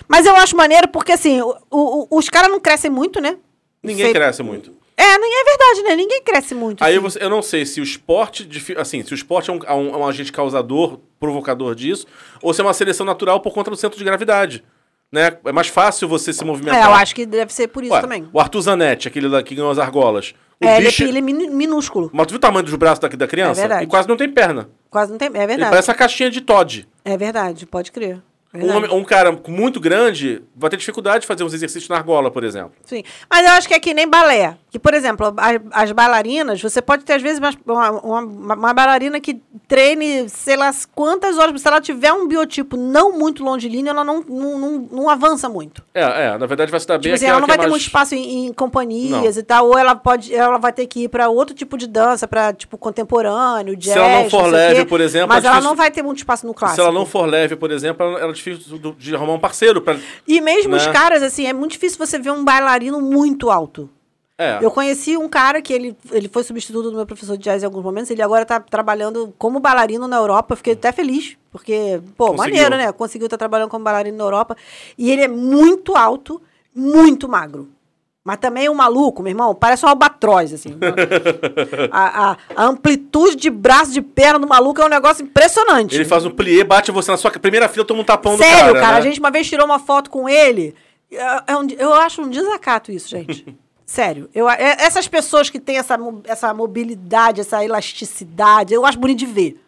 Mas eu acho maneiro porque, assim, o- o- os caras não crescem muito, né? Ninguém Sei- cresce muito. É, nem é verdade, né? Ninguém cresce muito. Aí assim. você, eu não sei se o esporte, assim, se o esporte é um, é um- é um agente causador, provocador disso, ou se é uma seleção natural por conta do centro de gravidade. Né? É mais fácil você se movimentar. É, eu acho que deve ser por isso Ué, também. O Arthur Zanetti, aquele lá que ganhou as argolas. O É, ele, é bicho... ele é mini- minúsculo. Mas tu viu o tamanho dos braços da, da criança? É verdade. E quase não tem perna. Quase não tem. É Ele verdade. parece a caixinha de Todd. É verdade, pode crer. Um, homem- um cara muito grande vai ter dificuldade de fazer uns exercícios na argola, por exemplo. Sim. Mas eu acho que é que nem balé. Que, por exemplo, as, as bailarinas, você pode ter, às vezes, uma, uma, uma- bailarina que treine, sei lá, quantas horas. Se ela tiver um biotipo não muito longilíneo, ela não, não, não, não avança muito. É, é, na verdade vai se dar bem Tipo assim, ela não vai ter mais- muito espaço em, em companhias Não. e tal, ou ela pode, ela vai ter que ir para outro tipo de dança, para tipo contemporâneo, jazz. ela não for leve, quê, por exemplo, mas é ela difícil- não vai ter muito espaço no clássico. Se ela não for leve, por exemplo, ela, ela difícil de arrumar um parceiro pra... E mesmo os né? caras, assim, é muito difícil você ver um bailarino muito alto. É. Eu conheci um cara que ele, ele foi substituto do meu professor de jazz em alguns momentos. Ele agora tá trabalhando como bailarino na Europa. Eu fiquei até feliz, porque, pô, Conseguiu. maneiro, né? Conseguiu estar trabalhando como bailarino na Europa. E ele é muito alto, muito magro. Mas também um maluco, meu irmão, parece um albatroz, assim. (laughs) a, a- a amplitude de braço, de perna do maluco é um negócio impressionante. Ele faz um plié, bate você na sua primeira fila, toma um tapão Sério, do cara. cara, né? a gente uma vez tirou uma foto com ele. É- é eu acho um desacato isso, gente. (laughs) Sério. Eu, é- essas pessoas que têm essa, essa mobilidade, essa elasticidade, eu acho bonito de ver.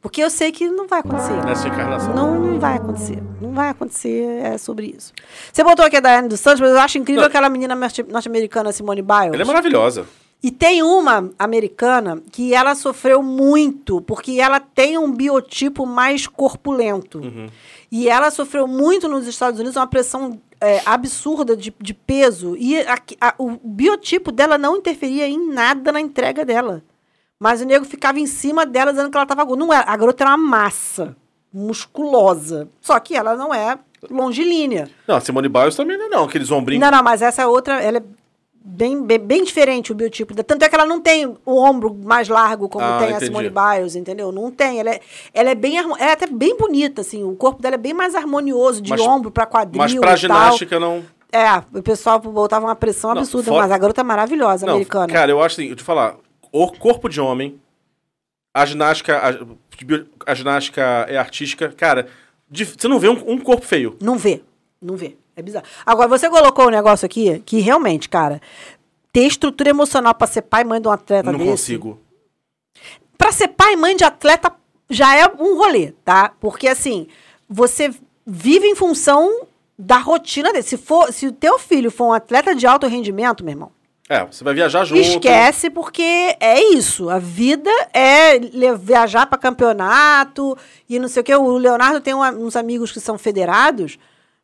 Porque eu sei que não vai acontecer. Nessa encarnação. Não, não vai acontecer. Não vai acontecer, é sobre isso. Você botou aqui a Daiane dos Santos, mas eu acho incrível Não. aquela menina norte- norte-americana, Simone Biles. Ela é maravilhosa. E tem uma americana que ela sofreu muito, porque ela tem um biotipo mais corpulento. E ela sofreu muito nos Estados Unidos, uma pressão é, absurda de, de peso. E aqui- a- o biotipo dela não interferia em nada na entrega dela. Mas o nego ficava em cima dela dizendo que ela estava gorda. Não era. A garota era uma massa musculosa. Só que ela não é longilínea. Não, a Simone Biles também não é não, aqueles ombrinhos. Não, não, mas essa outra, ela é bem, bem, bem diferente o biotipo. da- Tanto é que ela não tem o ombro mais largo como Ah, tem a entendi. Simone Biles, entendeu? Não tem. Ela é, ela é bem ela é até bem bonita, assim. O corpo dela é bem mais harmonioso, de Mas- ombro pra quadril Mas pra tal. ginástica não... É, o pessoal botava uma pressão Não, absurda, fora- mas a garota é maravilhosa, Não, americana. cara, eu acho assim, eu te falar, o corpo de homem, a ginástica, a, a ginástica é artística, cara, de- você não vê um, um corpo feio. Não vê. Não vê. É bizarro. Agora, você colocou um negócio aqui que realmente, cara, ter estrutura emocional pra ser pai e mãe de um atleta não desse. consigo. Pra ser pai e mãe de atleta já é um rolê, tá? Porque assim, você vive em função da rotina dele. Se, for, se o teu filho for um atleta de alto rendimento, meu irmão, É, você vai viajar junto. esquece porque é isso. A vida é viajar pra campeonato e não sei o que. O Leonardo tem uma- uns amigos que são federados.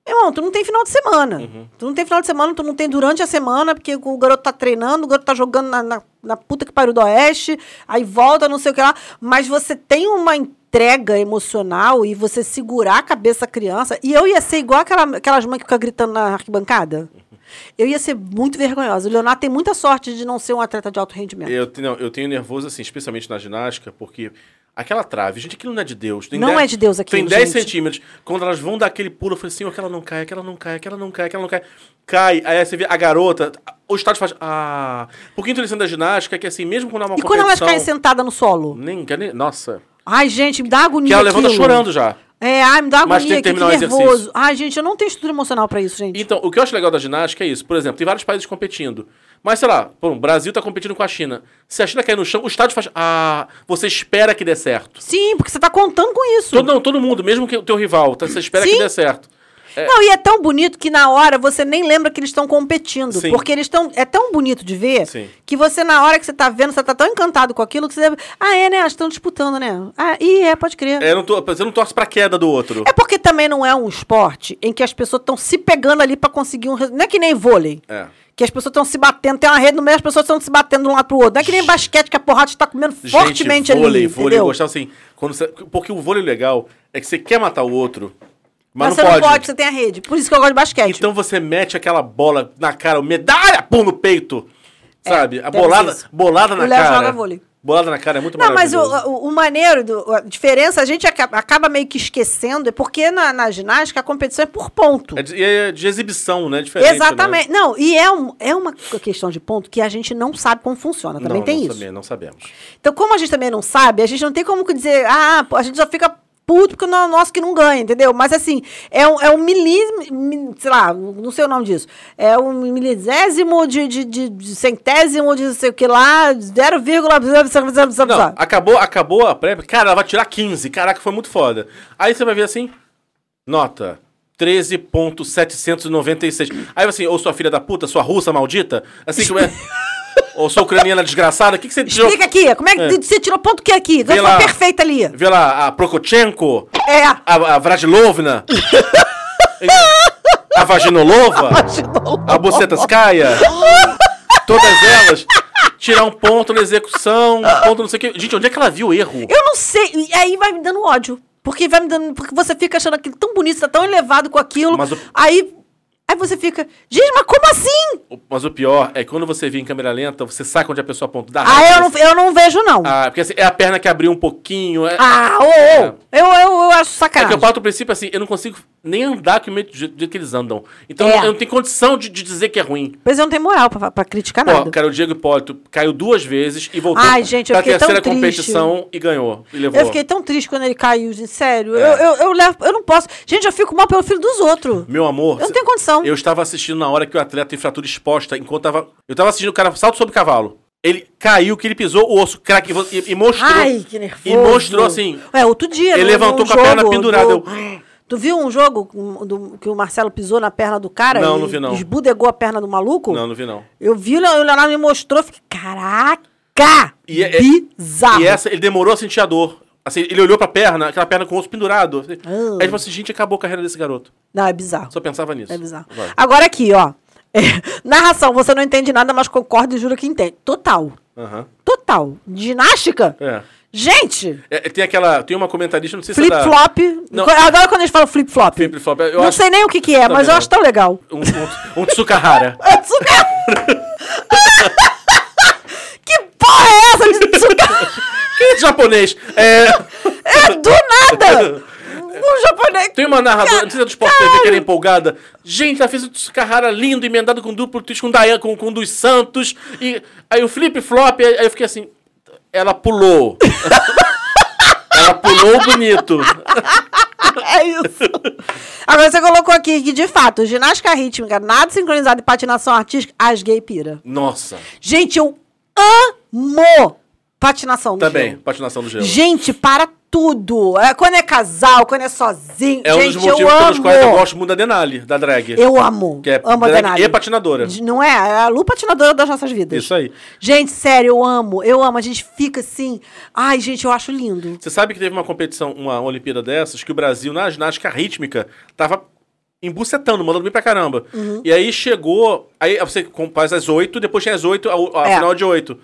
Meu irmão, tu não tem final de semana. Uhum. Tu não tem final de semana, tu não tem durante a semana, porque o garoto tá treinando, o garoto tá jogando na, na, na puta que pariu do oeste, aí volta, não sei o que lá. Mas você tem uma entrega emocional e você segurar a cabeça da criança. E eu ia ser igual aquela, aquelas mães que ficam gritando na arquibancada. Eu ia ser muito vergonhosa. O Leonardo tem muita sorte de não ser um atleta de alto rendimento. Eu, não, eu tenho nervoso, assim, especialmente na ginástica, porque aquela trave, gente, aquilo não é de Deus. Tem Não 10 é de Deus aquilo, Tem 10 gente. centímetros. Quando elas vão dar aquele pulo, eu falei assim, aquela não cai, aquela não cai, aquela não cai, aquela não cai. Cai, aí você vê a garota, o estádio faz, ah... Porque a intuição da ginástica é que, assim, mesmo quando há uma E quando elas caem sentadas no solo? Nem, nem, nossa. Ai, gente, me dá agonia Que ela levanta aquilo. chorando já. É, ai, me dá Mas agonia, tem que que, que terminar o nervoso. exercício. Ai, gente, eu não tenho estrutura emocional pra isso, gente. Então, o que eu acho legal da ginástica é isso. Por exemplo, tem vários países competindo. Mas, sei lá, pô, o Brasil tá competindo com a China. Se a China cair no chão, o estádio faz. Ah, você espera que dê certo. Sim, porque você tá contando com isso. Todo, não, todo mundo, mesmo que o teu rival, tá, você espera Sim. que dê certo. Não, e é tão bonito que na hora você nem lembra que eles estão competindo. Sim. Porque eles estão. É tão bonito de ver Sim. que você, na hora que você tá vendo, você tá tão encantado com aquilo que você. Ah, é, né? Elas estão disputando, né? Ah, e é, pode crer. É, eu não tô, você não torce pra queda do outro. É porque também não é um esporte em que as pessoas estão se pegando ali pra conseguir um resultado. Não é que nem vôlei. É. Que as pessoas estão se batendo, tem uma rede no meio, as pessoas estão se batendo de um lado pro outro. Não é que nem basquete que a porrada está comendo fortemente Gente, vôlei, ali. vôlei, eu entendeu? gostava assim. Quando você, porque o vôlei legal é que você quer matar o outro, mas, Mas, não, você pode. não pode, você tem a rede. Por isso que eu gosto de basquete. Então você mete aquela bola na cara, medalha, pum, no peito. Sabe? a bolada, isso. bolada na O Léo cara. joga vôlei. Bolada na cara é muito Não, mas o, o, o maneiro, do, a diferença, a gente acaba, acaba meio que esquecendo, é porque na, na ginástica a competição é por ponto. É de, e é de exibição, né? Diferente, Exatamente. Né? Não, e é, um, é uma questão de ponto que a gente não sabe como funciona. Também não, tem não isso. Sabia, não sabemos. Então, como a gente também não sabe, a gente não tem como dizer, ah, a gente só fica puto porque não é o nosso que não ganha, entendeu? Mas assim, é um, é um milímetro, mi- sei lá, não sei o nome disso. É um milisésimo de, de, de, de centésimo de não sei o que lá, 0, Não, acabou, acabou a pré. Cara, ela vai tirar 15. Caraca, foi muito foda. Aí você vai ver assim. Nota 13.796. Aí assim, ou sua filha da puta, sua russa maldita, assim como é. (laughs) ou sua ucraniana desgraçada, o que, que você tirou? Explica aqui, como é que você tirou ponto que aqui? Vê lá. perfeita ali. Vê lá, a Prokochenko, É. a, a Vradilovna, (laughs) a Vaginolova, a Bucetascaia, todas elas. Tirar um ponto na execução, um ponto não sei o que. Gente, onde é que ela viu o erro? Eu não sei. E aí vai me dando ódio. Porque vai me dando. Porque você fica achando aquilo tão bonito, tá tão elevado com aquilo. Mas o- Aí. Aí você fica. Gente, mas como assim? Mas o pior é que quando você vê em câmera lenta, você saca onde a pessoa aponta. Dá Ah, eu não, eu não vejo, não. Ah, porque assim, é a perna que abriu um pouquinho. É, Ah, ô, ô. Eu, eu, eu acho é que sacanagem. eu parto do princípio assim, eu não consigo nem andar com o meio- do jeito que eles andam. Então É. eu não tenho condição de, de dizer que é ruim. Pois eu não tenho moral pra, pra criticar Pô, nada. cara, o Diego Hipólito caiu duas vezes e voltou Ai, gente, eu pra terceira competição e ganhou. E levou. Eu fiquei tão triste quando ele caiu, gente, sério. É. Eu, eu, eu levo, eu não posso. Gente, eu fico mal pelo filho dos outros. Meu amor. Eu não tenho condição. Eu estava assistindo na hora que o atleta tem fratura exposta, enquanto tava. Eu tava assistindo o cara salto sobre cavalo. Ele caiu, que ele pisou, o osso craque e, e mostrou. Ai, que nervoso. E mostrou assim. É, outro dia. Ele no- levantou com a perna pendurada, do- eu- Tu viu um jogo do- que o Marcelo pisou na perna do cara? Não, não vi, não. Esbudegou a perna do maluco? Não, não vi não. Eu vi, o Leonardo me mostrou, fiquei, caraca! E, é- bizarro. E essa, ele demorou a sentir a dor. Assim, ele olhou pra perna, aquela perna com o osso pendurado. Assim. Ah. Aí falou assim, gente, acabou a carreira desse garoto. Não, é bizarro. Só pensava nisso. É bizarro. Vai. Agora aqui, ó. (laughs) É, narração, você não entende nada, mas concorda e jura que entende. Total. Total. Ginástica? É. Gente! É, Tem aquela. Tem uma comentarista, não sei se é Flip-flop. Não. Co- Adoro quando eles falam flip-flop. Flip-flop. Eu Não acho- sei nem o que, que é, Também mas eu não. acho tão legal. Um, um, um Tsukahara. (laughs) (laughs) que porra é essa de Tsukahara? (laughs) japonês? É. É do nada! (laughs) Um japonês. Tem uma narradora, não sei se é do Sport TV, que era empolgada. Gente, ela fez o Tsukahara lindo, emendado com duplo twist, com, Dayan, com, com dos Santos. E aí o flip-flop, aí aí eu fiquei assim. Ela pulou. (laughs) ela pulou bonito. É isso. Agora você colocou aqui que, de fato, ginástica rítmica, nada sincronizado e patinação artística, as gay pira. Nossa. Gente, eu amo patinação no Também, gelo. patinação do gelo. Gente, para tudo. É, quando é casal, quando é sozinho. é um gente, dos motivos eu pelos amo. quais eu gosto muito da Denali, da drag. Eu amo. Que é amo a Denali. e patinadora. Não é? É a Lu patinadora das nossas vidas. Isso aí. Gente, sério, eu amo. Eu amo. A gente fica assim. Ai, gente, eu acho lindo. Você sabe que teve uma competição, uma Olimpíada dessas, que o Brasil, na ginástica rítmica, tava embucetando, mandando bem pra caramba. Uhum. E aí chegou. Aí você faz as oito, depois tinha as oito, a, a É. final de oito.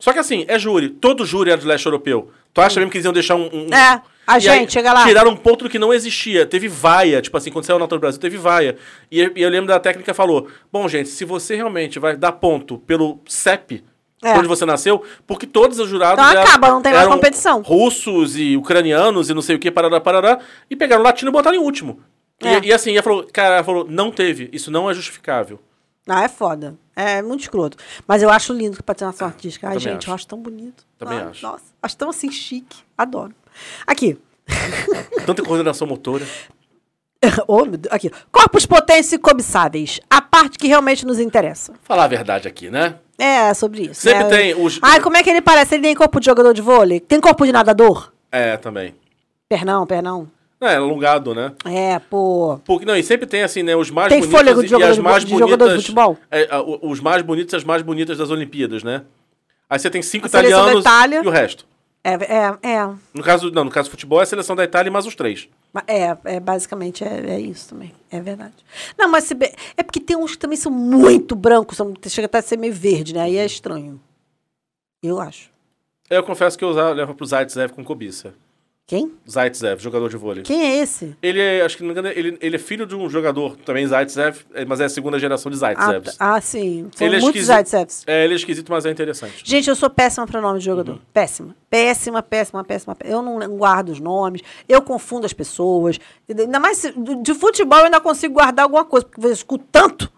Só que assim, é júri. Todo júri é do leste europeu. Tu acha mesmo que eles iam deixar um. um- É, a E gente, aí chega lá. Tiraram um ponto do que não existia. Teve vaia. Tipo assim, quando saiu o Natal do Brasil, teve vaia. E, eu- e eu lembro da técnica falou: Bom, gente, se você realmente vai dar ponto pelo CEP, É. onde você nasceu, porque todos os jurados. Então eram- acaba, não tem mais competição. Russos e ucranianos e não sei o que, parará, parará. E pegaram o latino e botaram em último. E- É. E, assim, ela falou, cara, ela falou, não teve, isso não é justificável. Ah, é foda. É muito escroto. Mas eu acho lindo que patinação artística. Ai, gente, acho. eu acho tão bonito. Também Ai, acho. Nossa, acho tão assim chique. Adoro. Aqui. (laughs) Tanta coordenação motora. (laughs) oh, meu Deus. Aqui. Corpos potentes e cobiçáveis. A parte que realmente nos interessa. Falar a verdade aqui, né? É, sobre isso. Sempre né? tem os- Ai, como é que ele parece? Ele tem corpo de jogador de vôlei? Tem corpo de nadador? É, também. Pernão, pernão. É, alongado, né? É, pô. Porque, não, e sempre tem assim, né, os mais Tem bonitos fôlego de e jogador as de mais de jogador de bonitas. futebol? é, os mais bonitos e as mais bonitas das Olimpíadas, né? Aí você tem cinco A italianos Itália. e o resto. É, é, é. No caso, não, no caso do futebol é a seleção da Itália e mais os três. É, é basicamente é, é isso também. É verdade. Não, mas se é porque tem uns que também são muito brancos, são, chega até a ser meio verde, né? Aí é estranho. Eu acho. Eu confesso que eu usava, levo pro Zaitsev com cobiça. Quem? Zaitsev, jogador de vôlei. Quem é esse? Ele é, acho que não me engano, ele, ele é filho de um jogador também, Zaitsev, é, mas é a segunda geração de Ah, Zaitsevs. tá. ah, sim. São Ele é muitos. Zaitsevs. É, ele é esquisito, mas é interessante. Gente, eu sou péssima para nome de jogador. Péssima. Péssima, péssima, péssima. péssima. Eu não guardo os nomes, eu confundo as pessoas. entendeu? Ainda mais se- de, futebol eu ainda consigo guardar alguma coisa, porque eu escuto tanto,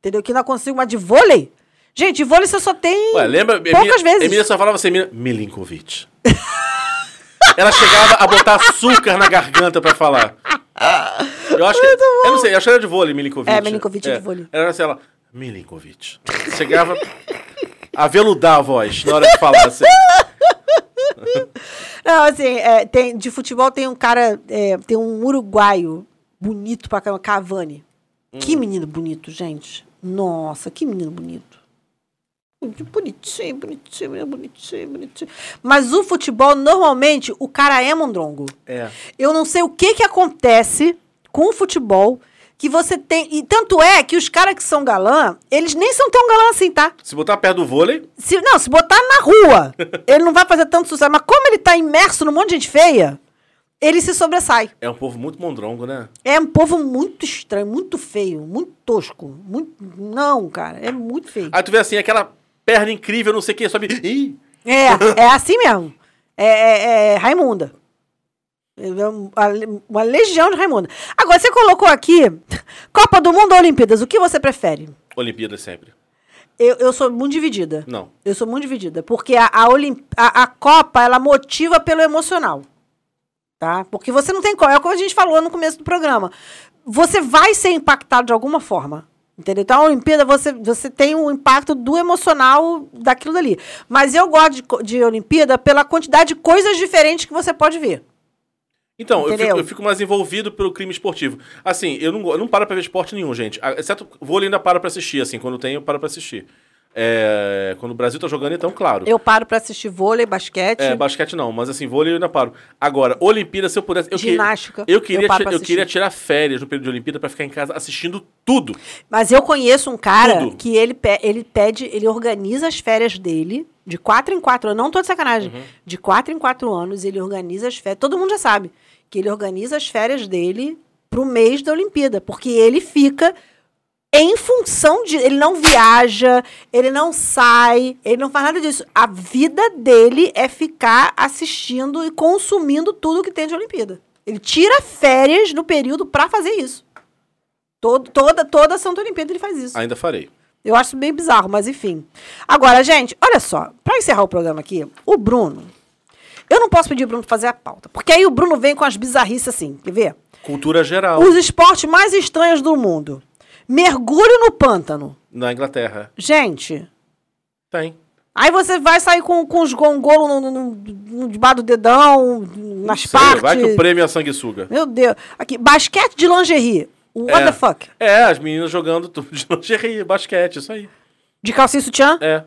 entendeu? Que ainda consigo, mas de vôlei? Gente, de vôlei você só tem Ué, lembra? poucas Emília, vezes. Emília só falava assim, Emília, Milinkovic. (laughs) Ela chegava a botar açúcar na garganta pra falar. Eu acho que. Eu não sei, eu acho que era de vôlei, Milinkovic. É, Milinkovic é de vôlei. Era assim, ela. Milinkovic. Chegava a veludar a voz na hora de falar. Assim. Não, assim, é, tem, de futebol tem um cara, é, tem um uruguaio bonito pra caramba, Cavani. Que Hum. menino bonito, gente. Nossa, que menino bonito. Bonitinho, bonitinho, bonitinho, bonitinho. Mas o futebol, normalmente, o cara é mondrongo. É. Eu não sei o que que acontece com o futebol que você tem. E tanto é que os caras que são galã, eles nem são tão galã assim, tá? Se botar perto do vôlei, Se, não, se botar na rua, (laughs) ele não vai fazer tanto sucesso. Mas como ele tá imerso num monte de gente feia, ele se sobressai. é um povo muito mondrongo, né? É um povo muito estranho, muito feio, muito tosco. Muito... Não, cara, é muito feio. Aí tu vê assim, aquela perna incrível, não sei o que, sobe. Ih! É, é assim mesmo. É, é- é Raimunda. É uma, legião de Raimunda. Agora, você colocou aqui (laughs) Copa do Mundo ou Olimpíadas, o que você prefere? Olimpíadas sempre. Eu, eu sou muito dividida. Não. Eu sou muito dividida. Porque a, a, Olim- a, a Copa, ela motiva pelo emocional. Tá? Porque você não tem. É como a gente falou no começo do programa. Você vai ser impactado de alguma forma. Entendeu? Então, a Olimpíada, você, você tem um impacto do emocional daquilo dali. Mas eu gosto de, de Olimpíada pela quantidade de coisas diferentes que você pode ver. Então, eu fico, eu fico mais envolvido pelo crime esportivo. Assim, eu não, eu não paro pra ver esporte nenhum, gente. Exceto vôlei ainda paro pra assistir, assim. Quando tem, eu paro pra assistir. É, quando o Brasil tá jogando, então, claro. Eu paro pra assistir vôlei, basquete. É, basquete não, mas assim, vôlei eu ainda paro. Agora, Olimpíada, se eu pudesse. Eu que- Ginástica, Eu queria, eu eu queria tirar férias no período de Olimpíada pra ficar em casa assistindo tudo. Mas eu conheço um cara Tudo. que ele, pe- ele pede, ele organiza as férias dele de quatro em quatro anos. Não tô de sacanagem. Uhum. De quatro em quatro anos, ele organiza as férias. Todo mundo já sabe que ele organiza as férias dele pro mês da Olimpíada. Porque ele fica em função de. Ele não viaja, ele não sai, ele não faz nada disso. A vida dele é ficar assistindo e consumindo tudo que tem de Olimpíada. Ele tira férias no período pra fazer isso. Todo, toda, toda Santa Olimpíada ele faz isso. Ainda farei. Eu acho bem bizarro, mas enfim. Agora, gente, olha só. Pra encerrar o programa aqui, o Bruno. Eu não posso pedir o Bruno fazer a pauta. Porque aí o Bruno vem com as bizarrices assim. Quer ver? Cultura geral. Os esportes mais estranhos do mundo. Mergulho no pântano. Na Inglaterra. Gente. Tem. Aí você vai sair com, com os gongolos no, no, debaixo do dedão, nas Sei, partes. vai que o prêmio é sanguessuga. Meu Deus. Aqui, basquete de lingerie. What é. the fuck? É, as meninas jogando tudo de (laughs) lingerie, basquete, isso aí. De calcinha e sutiã? É.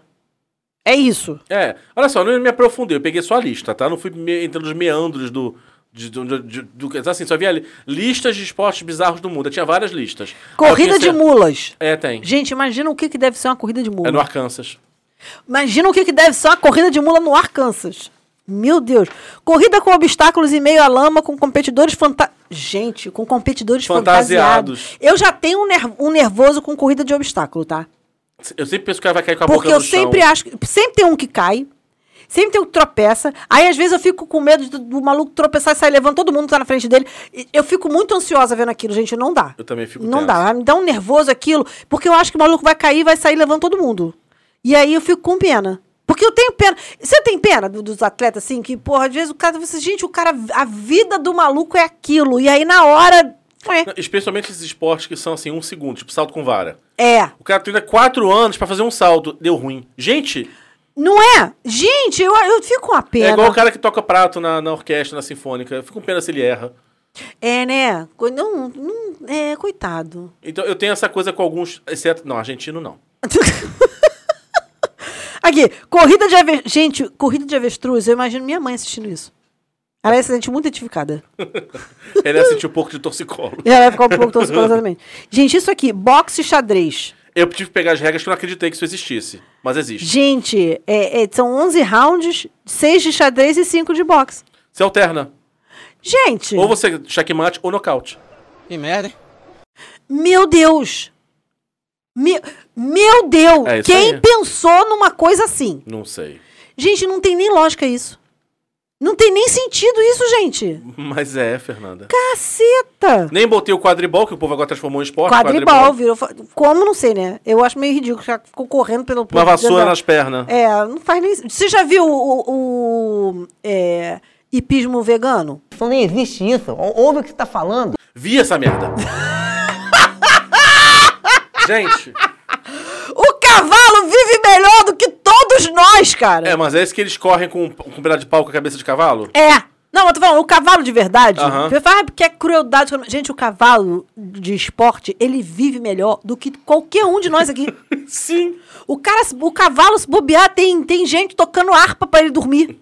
É isso. É. Olha só, eu não me aprofundei, eu peguei só a lista, tá? Não fui me- entrando nos meandros do. De, do, do, de- do- assim, só via li- listas de esportes bizarros do mundo. Eu tinha várias listas. Eu Corrida de pensei- mulas. É, tem. Gente, imagina o que, que deve ser uma corrida de mula. É no Arkansas. Imagina o que, que deve ser uma corrida de mula no Arkansas. Meu Deus. Corrida com obstáculos em meio à lama, com competidores fanta... Gente, com competidores Fantasiados. fantasiados. Eu já tenho um, um nervoso com corrida de obstáculo, tá? Eu sempre penso que o cara vai cair com a Porque boca eu no chão. sempre acho. Sempre tem um que cai. Sempre tem um que tropeça. Aí, às vezes, eu fico com medo do, do maluco tropeçar e sair levando todo mundo que tá na frente dele. E Eu fico muito ansiosa vendo aquilo, gente. Não dá. Eu também fico Não tenso. dá. Me dá um nervoso aquilo. Porque eu acho que o maluco vai cair e vai sair levando todo mundo. E aí eu fico com pena. Porque eu tenho pena. Você tem pena do- dos atletas, assim, que, porra, às vezes o cara você, gente, o cara, a vida do maluco é aquilo. E aí, na hora. Não, Especialmente esses esportes que são assim, um segundo, tipo salto com vara. É. O cara treina quatro anos pra fazer um salto, deu ruim. Gente, Não é? Gente, eu, eu fico com a pena. é igual o cara que toca prato na, na orquestra, na sinfônica. Eu fico com pena se ele erra. É, né? Não, não, é, coitado. Então eu tenho essa coisa com alguns, exceto. Não, argentino não. (laughs) Aqui, corrida de avestruz. Gente, corrida de avestruz, eu imagino minha mãe assistindo isso. Ela ia se sentir muito identificada. (laughs) Ele ia sentir um pouco de torcicolo. Ela vai ficar um pouco torcida exatamente. Gente, isso aqui, boxe e xadrez. Eu tive que pegar as regras que eu não acreditei que isso existisse. Mas existe. Gente, é- é- são 11 rounds, 6 de xadrez e 5 de boxe. Você alterna. Gente, Ou você checkmate ou nocaute. Que merda, hein? meu Deus. Me- meu Deus, É quem aí. pensou numa coisa assim? Não sei. Gente, não tem nem lógica isso. Não tem nem sentido isso, gente. (laughs) Mas é, Fernanda. Caceta. Nem botei o quadribol, que o povo agora transformou em esporte. Quadribol, virou. fa- Como não sei, né? Eu acho meio ridículo. Já ficou correndo pelo. Uma vassoura nas pernas. É, não faz nem. Você já viu o, o, o, é, hipismo vegano? Isso nem existe isso. Ou- Ouve o que você tá falando. Vi essa merda. (laughs) Gente, Vive melhor do que todos nós, cara. é, mas é esse que eles correm com, com um pedaço de pau com a cabeça de cavalo? É. Não, eu tô falando, o cavalo de verdade. Aham. Você fala, ah, porque é crueldade. Gente, o cavalo de esporte, ele vive melhor do que qualquer um de nós aqui. (laughs) Sim. O cara, o cavalo, se bobear, tem, tem gente tocando harpa pra ele dormir.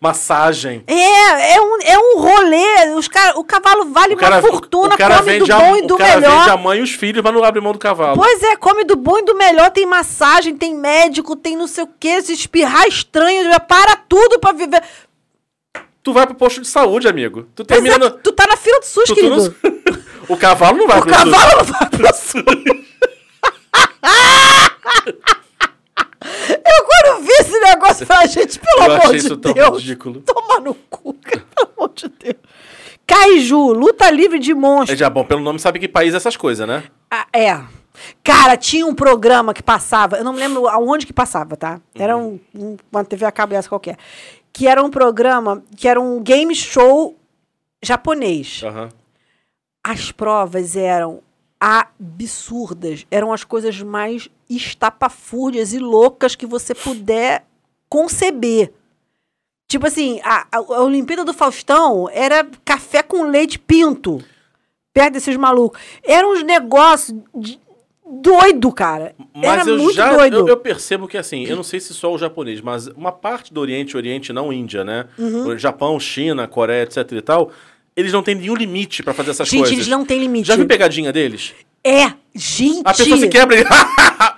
Massagem. É, é um, é um rolê. Os cara, o cavalo vale O cara, uma fortuna, o cara come do vende a, bom e do o cara melhor. vende a mãe e os filhos, mas não abre mão do cavalo. Pois é, come do bom e do melhor, tem massagem, tem médico, tem não sei o quê, se espirrar estranho, para tudo pra viver. Tu vai pro posto de saúde, amigo. Tu Pois termina é, no... tu tá na fila do SUS, tu- tu querido. não- (laughs) O cavalo não vai O pro cavalo não vai pro SUS. (laughs) Eu quando vi (laughs) negócio, falei, gente, pelo Eu amor de isso tão Deus. ridículo. Toma no cu, cara, (laughs) pelo amor de Deus. Kaiju, luta livre de É monstros. já bom, pelo nome sabe que país é essas coisas, né? Ah, é. Cara, tinha um programa que passava, eu não me lembro aonde que passava, tá? Era um, um- uma TV a cabo dessa qualquer. Que era um programa, que era um game show japonês. Aham. As provas eram absurdas. Eram as coisas mais estapafúrdias e loucas que você puder conceber. Tipo assim, a, a, a Olimpíada do Faustão era café com leite pinto. Perto desses malucos. Eram uns negócios doido, cara. Mas era eu muito já doido. eu, eu percebo que assim, eu não sei se só o japonês, mas uma parte do Oriente, Oriente não Índia, né? Uhum. Japão, China, Coreia, etc e tal, eles não têm nenhum limite pra fazer essas Gente, coisas. eles não têm limite. Já viu pegadinha deles? É, gente. A pessoa se quebra e... (laughs)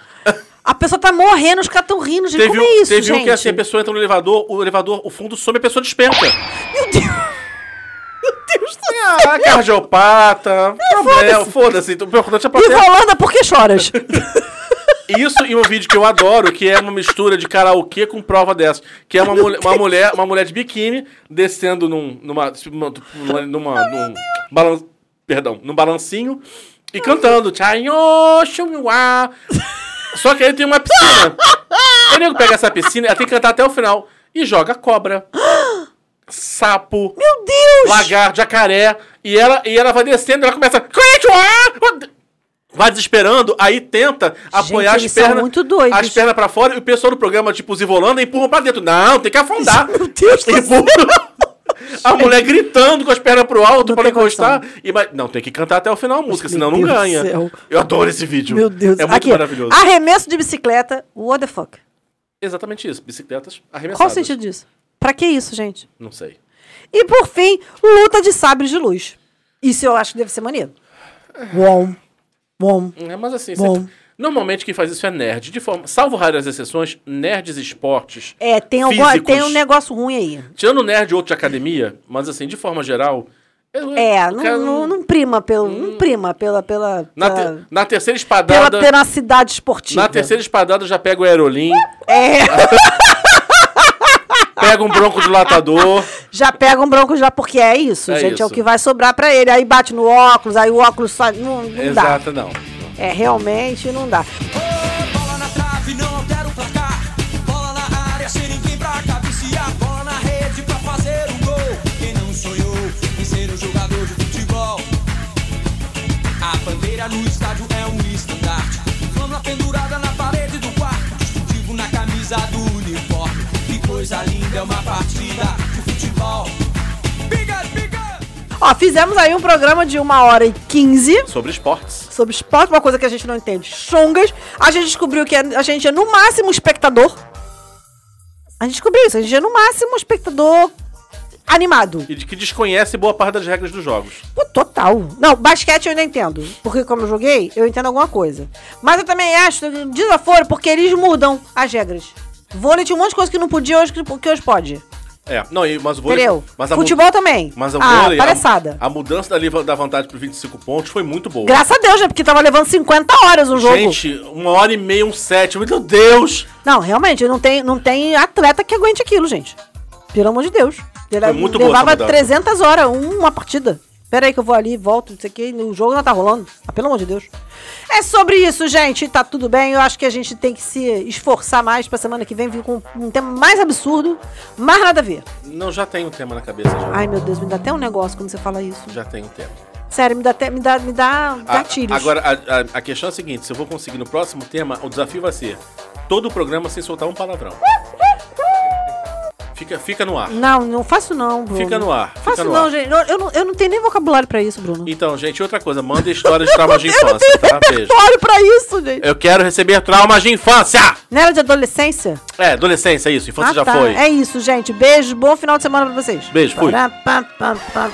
A pessoa tá morrendo, os caras tão rindo. Gente, teve como é isso, teve gente? um que assim, a pessoa entra no elevador, o elevador, o fundo some, a pessoa despenca. Meu Deus. (laughs) Meu Deus do céu. Ah, cardiopata, problema, foda-se. O importante é a E. Rolanda, por que choras? (laughs) Isso e um vídeo que eu adoro, que é uma mistura de karaokê com prova dessa. Que é uma, mulher, uma, mulher, uma mulher de biquíni descendo num, numa, numa, numa, num, balan, perdão, num balancinho e cantando. Chayo, shunwa. Só que aí tem uma piscina. (laughs) O nego pega essa piscina, ela tem que cantar até o final. E joga cobra, sapo, Meu Deus! lagarto, jacaré. E ela, e ela vai descendo, ela começa. Vai desesperando, aí tenta apoiar eles as pernas. muito doidos. As pernas pra fora e o pessoal do programa, tipo, zivolando, empurram pra dentro. Não, tem que afundar. Meu Deus do Empurra. A mulher gritando com as pernas pro alto Não pra tem encostar. E vai... Não, tem que cantar até o final a música, Meu senão não Deus do ganha. céu. Eu adoro esse vídeo. Meu Deus. É muito Aqui, maravilhoso. Arremesso de bicicleta, what the fuck? Exatamente isso. Bicicletas arremessadas. Qual o sentido disso? Pra que isso, gente? Não sei. E por fim, luta de sabres de luz. Isso eu acho que deve ser maneiro. Bom. Bom. É, mas assim, Bom. sempre- normalmente quem faz isso é nerd. De forma, salvo raras exceções, nerds esportes. É, tem, algum, físicos, tem um negócio ruim aí. Tirando nerd outro de academia, mas assim, de forma geral. eu- É, eu não, quero- não, não prima pelo. Não prima pela. pela, na, pela, te- na terceira pela espadada. tenacidade esportiva. Na terceira espadada eu já pego o aerolim, É, (laughs) pego um broncodilatador. já pega um bronco já, porque é isso, É gente. É o isso. que vai sobrar pra ele. Aí bate no óculos, aí o óculos sai. Não, não dá. Exato, não. É, realmente não dá. Bola na trave, não altera o placar. Bola na área, sem ninguém pra cabecear. Bola na rede pra fazer um gol. Quem não sonhou em ser um jogador de futebol? A bandeira no estádio é um estandarte. Flama pendurada na parede do quarto. Distintivo na camisa do uniforme. Que coisa linda é uma partida de futebol. Biga, biga! Ó, fizemos aí um programa de uma hora e quinze Sobre esportes. Sobre esporte, uma coisa que a gente não entende. Chongas. A gente descobriu que a gente é no máximo espectador. A gente descobriu isso. A gente é no máximo espectador animado. E de que desconhece boa parte das regras dos jogos. Pô, total. Não, basquete eu ainda entendo. Porque como eu joguei, eu entendo alguma coisa. Mas eu também acho desaforo porque eles mudam as regras. Vôlei tinha um monte de coisa que não podia hoje que hoje pode. É, não, e- mas o vôlei. Entendeu? Mas a mu- Futebol também. Mas o ah, vôlei. a- palhaçada. A, mudança da, da vantagem para 25 pontos foi muito boa. Graças a Deus, né? Porque tava levando 50 horas o jogo. Gente, uma hora e meia, um set. Meu Deus! Não, realmente, não tem, não tem atleta que aguente aquilo, gente. Pelo amor de Deus. Ele Foi muito boa levava mudança. 300 horas, uma partida. Pera aí que eu vou ali, volto, não sei o que, o jogo não tá rolando. Ah, pelo amor de Deus. É sobre isso, gente. Tá tudo bem. Eu acho que a gente tem que se esforçar mais pra semana que vem vir com um tema mais absurdo, mais nada a ver. Não, já tem um tema na cabeça já. Ai, meu Deus, me dá até um negócio quando você fala isso. Já tem um tema. Sério, me dá me dá, me dá A- gatilhos. agora, a, a- a questão é a seguinte: se eu vou conseguir no próximo tema, o desafio vai ser todo o programa sem soltar um palavrão. Fica, fica no ar. Não, não faço não, Bruno. Fica no ar. Faço no não, ar. gente. Eu, não, eu não tenho nem vocabulário pra isso, Bruno. Então, gente, outra coisa, manda histórias de traumas de (laughs) eu não infância, tenho tá? Repertório pra isso, gente. Eu quero receber traumas de infância! Não era de adolescência? É, adolescência, isso. Infância Ah, já tá. foi. É isso, gente. Beijo, bom final de semana pra vocês. Beijo, fui. Pará, pá, pá, pá.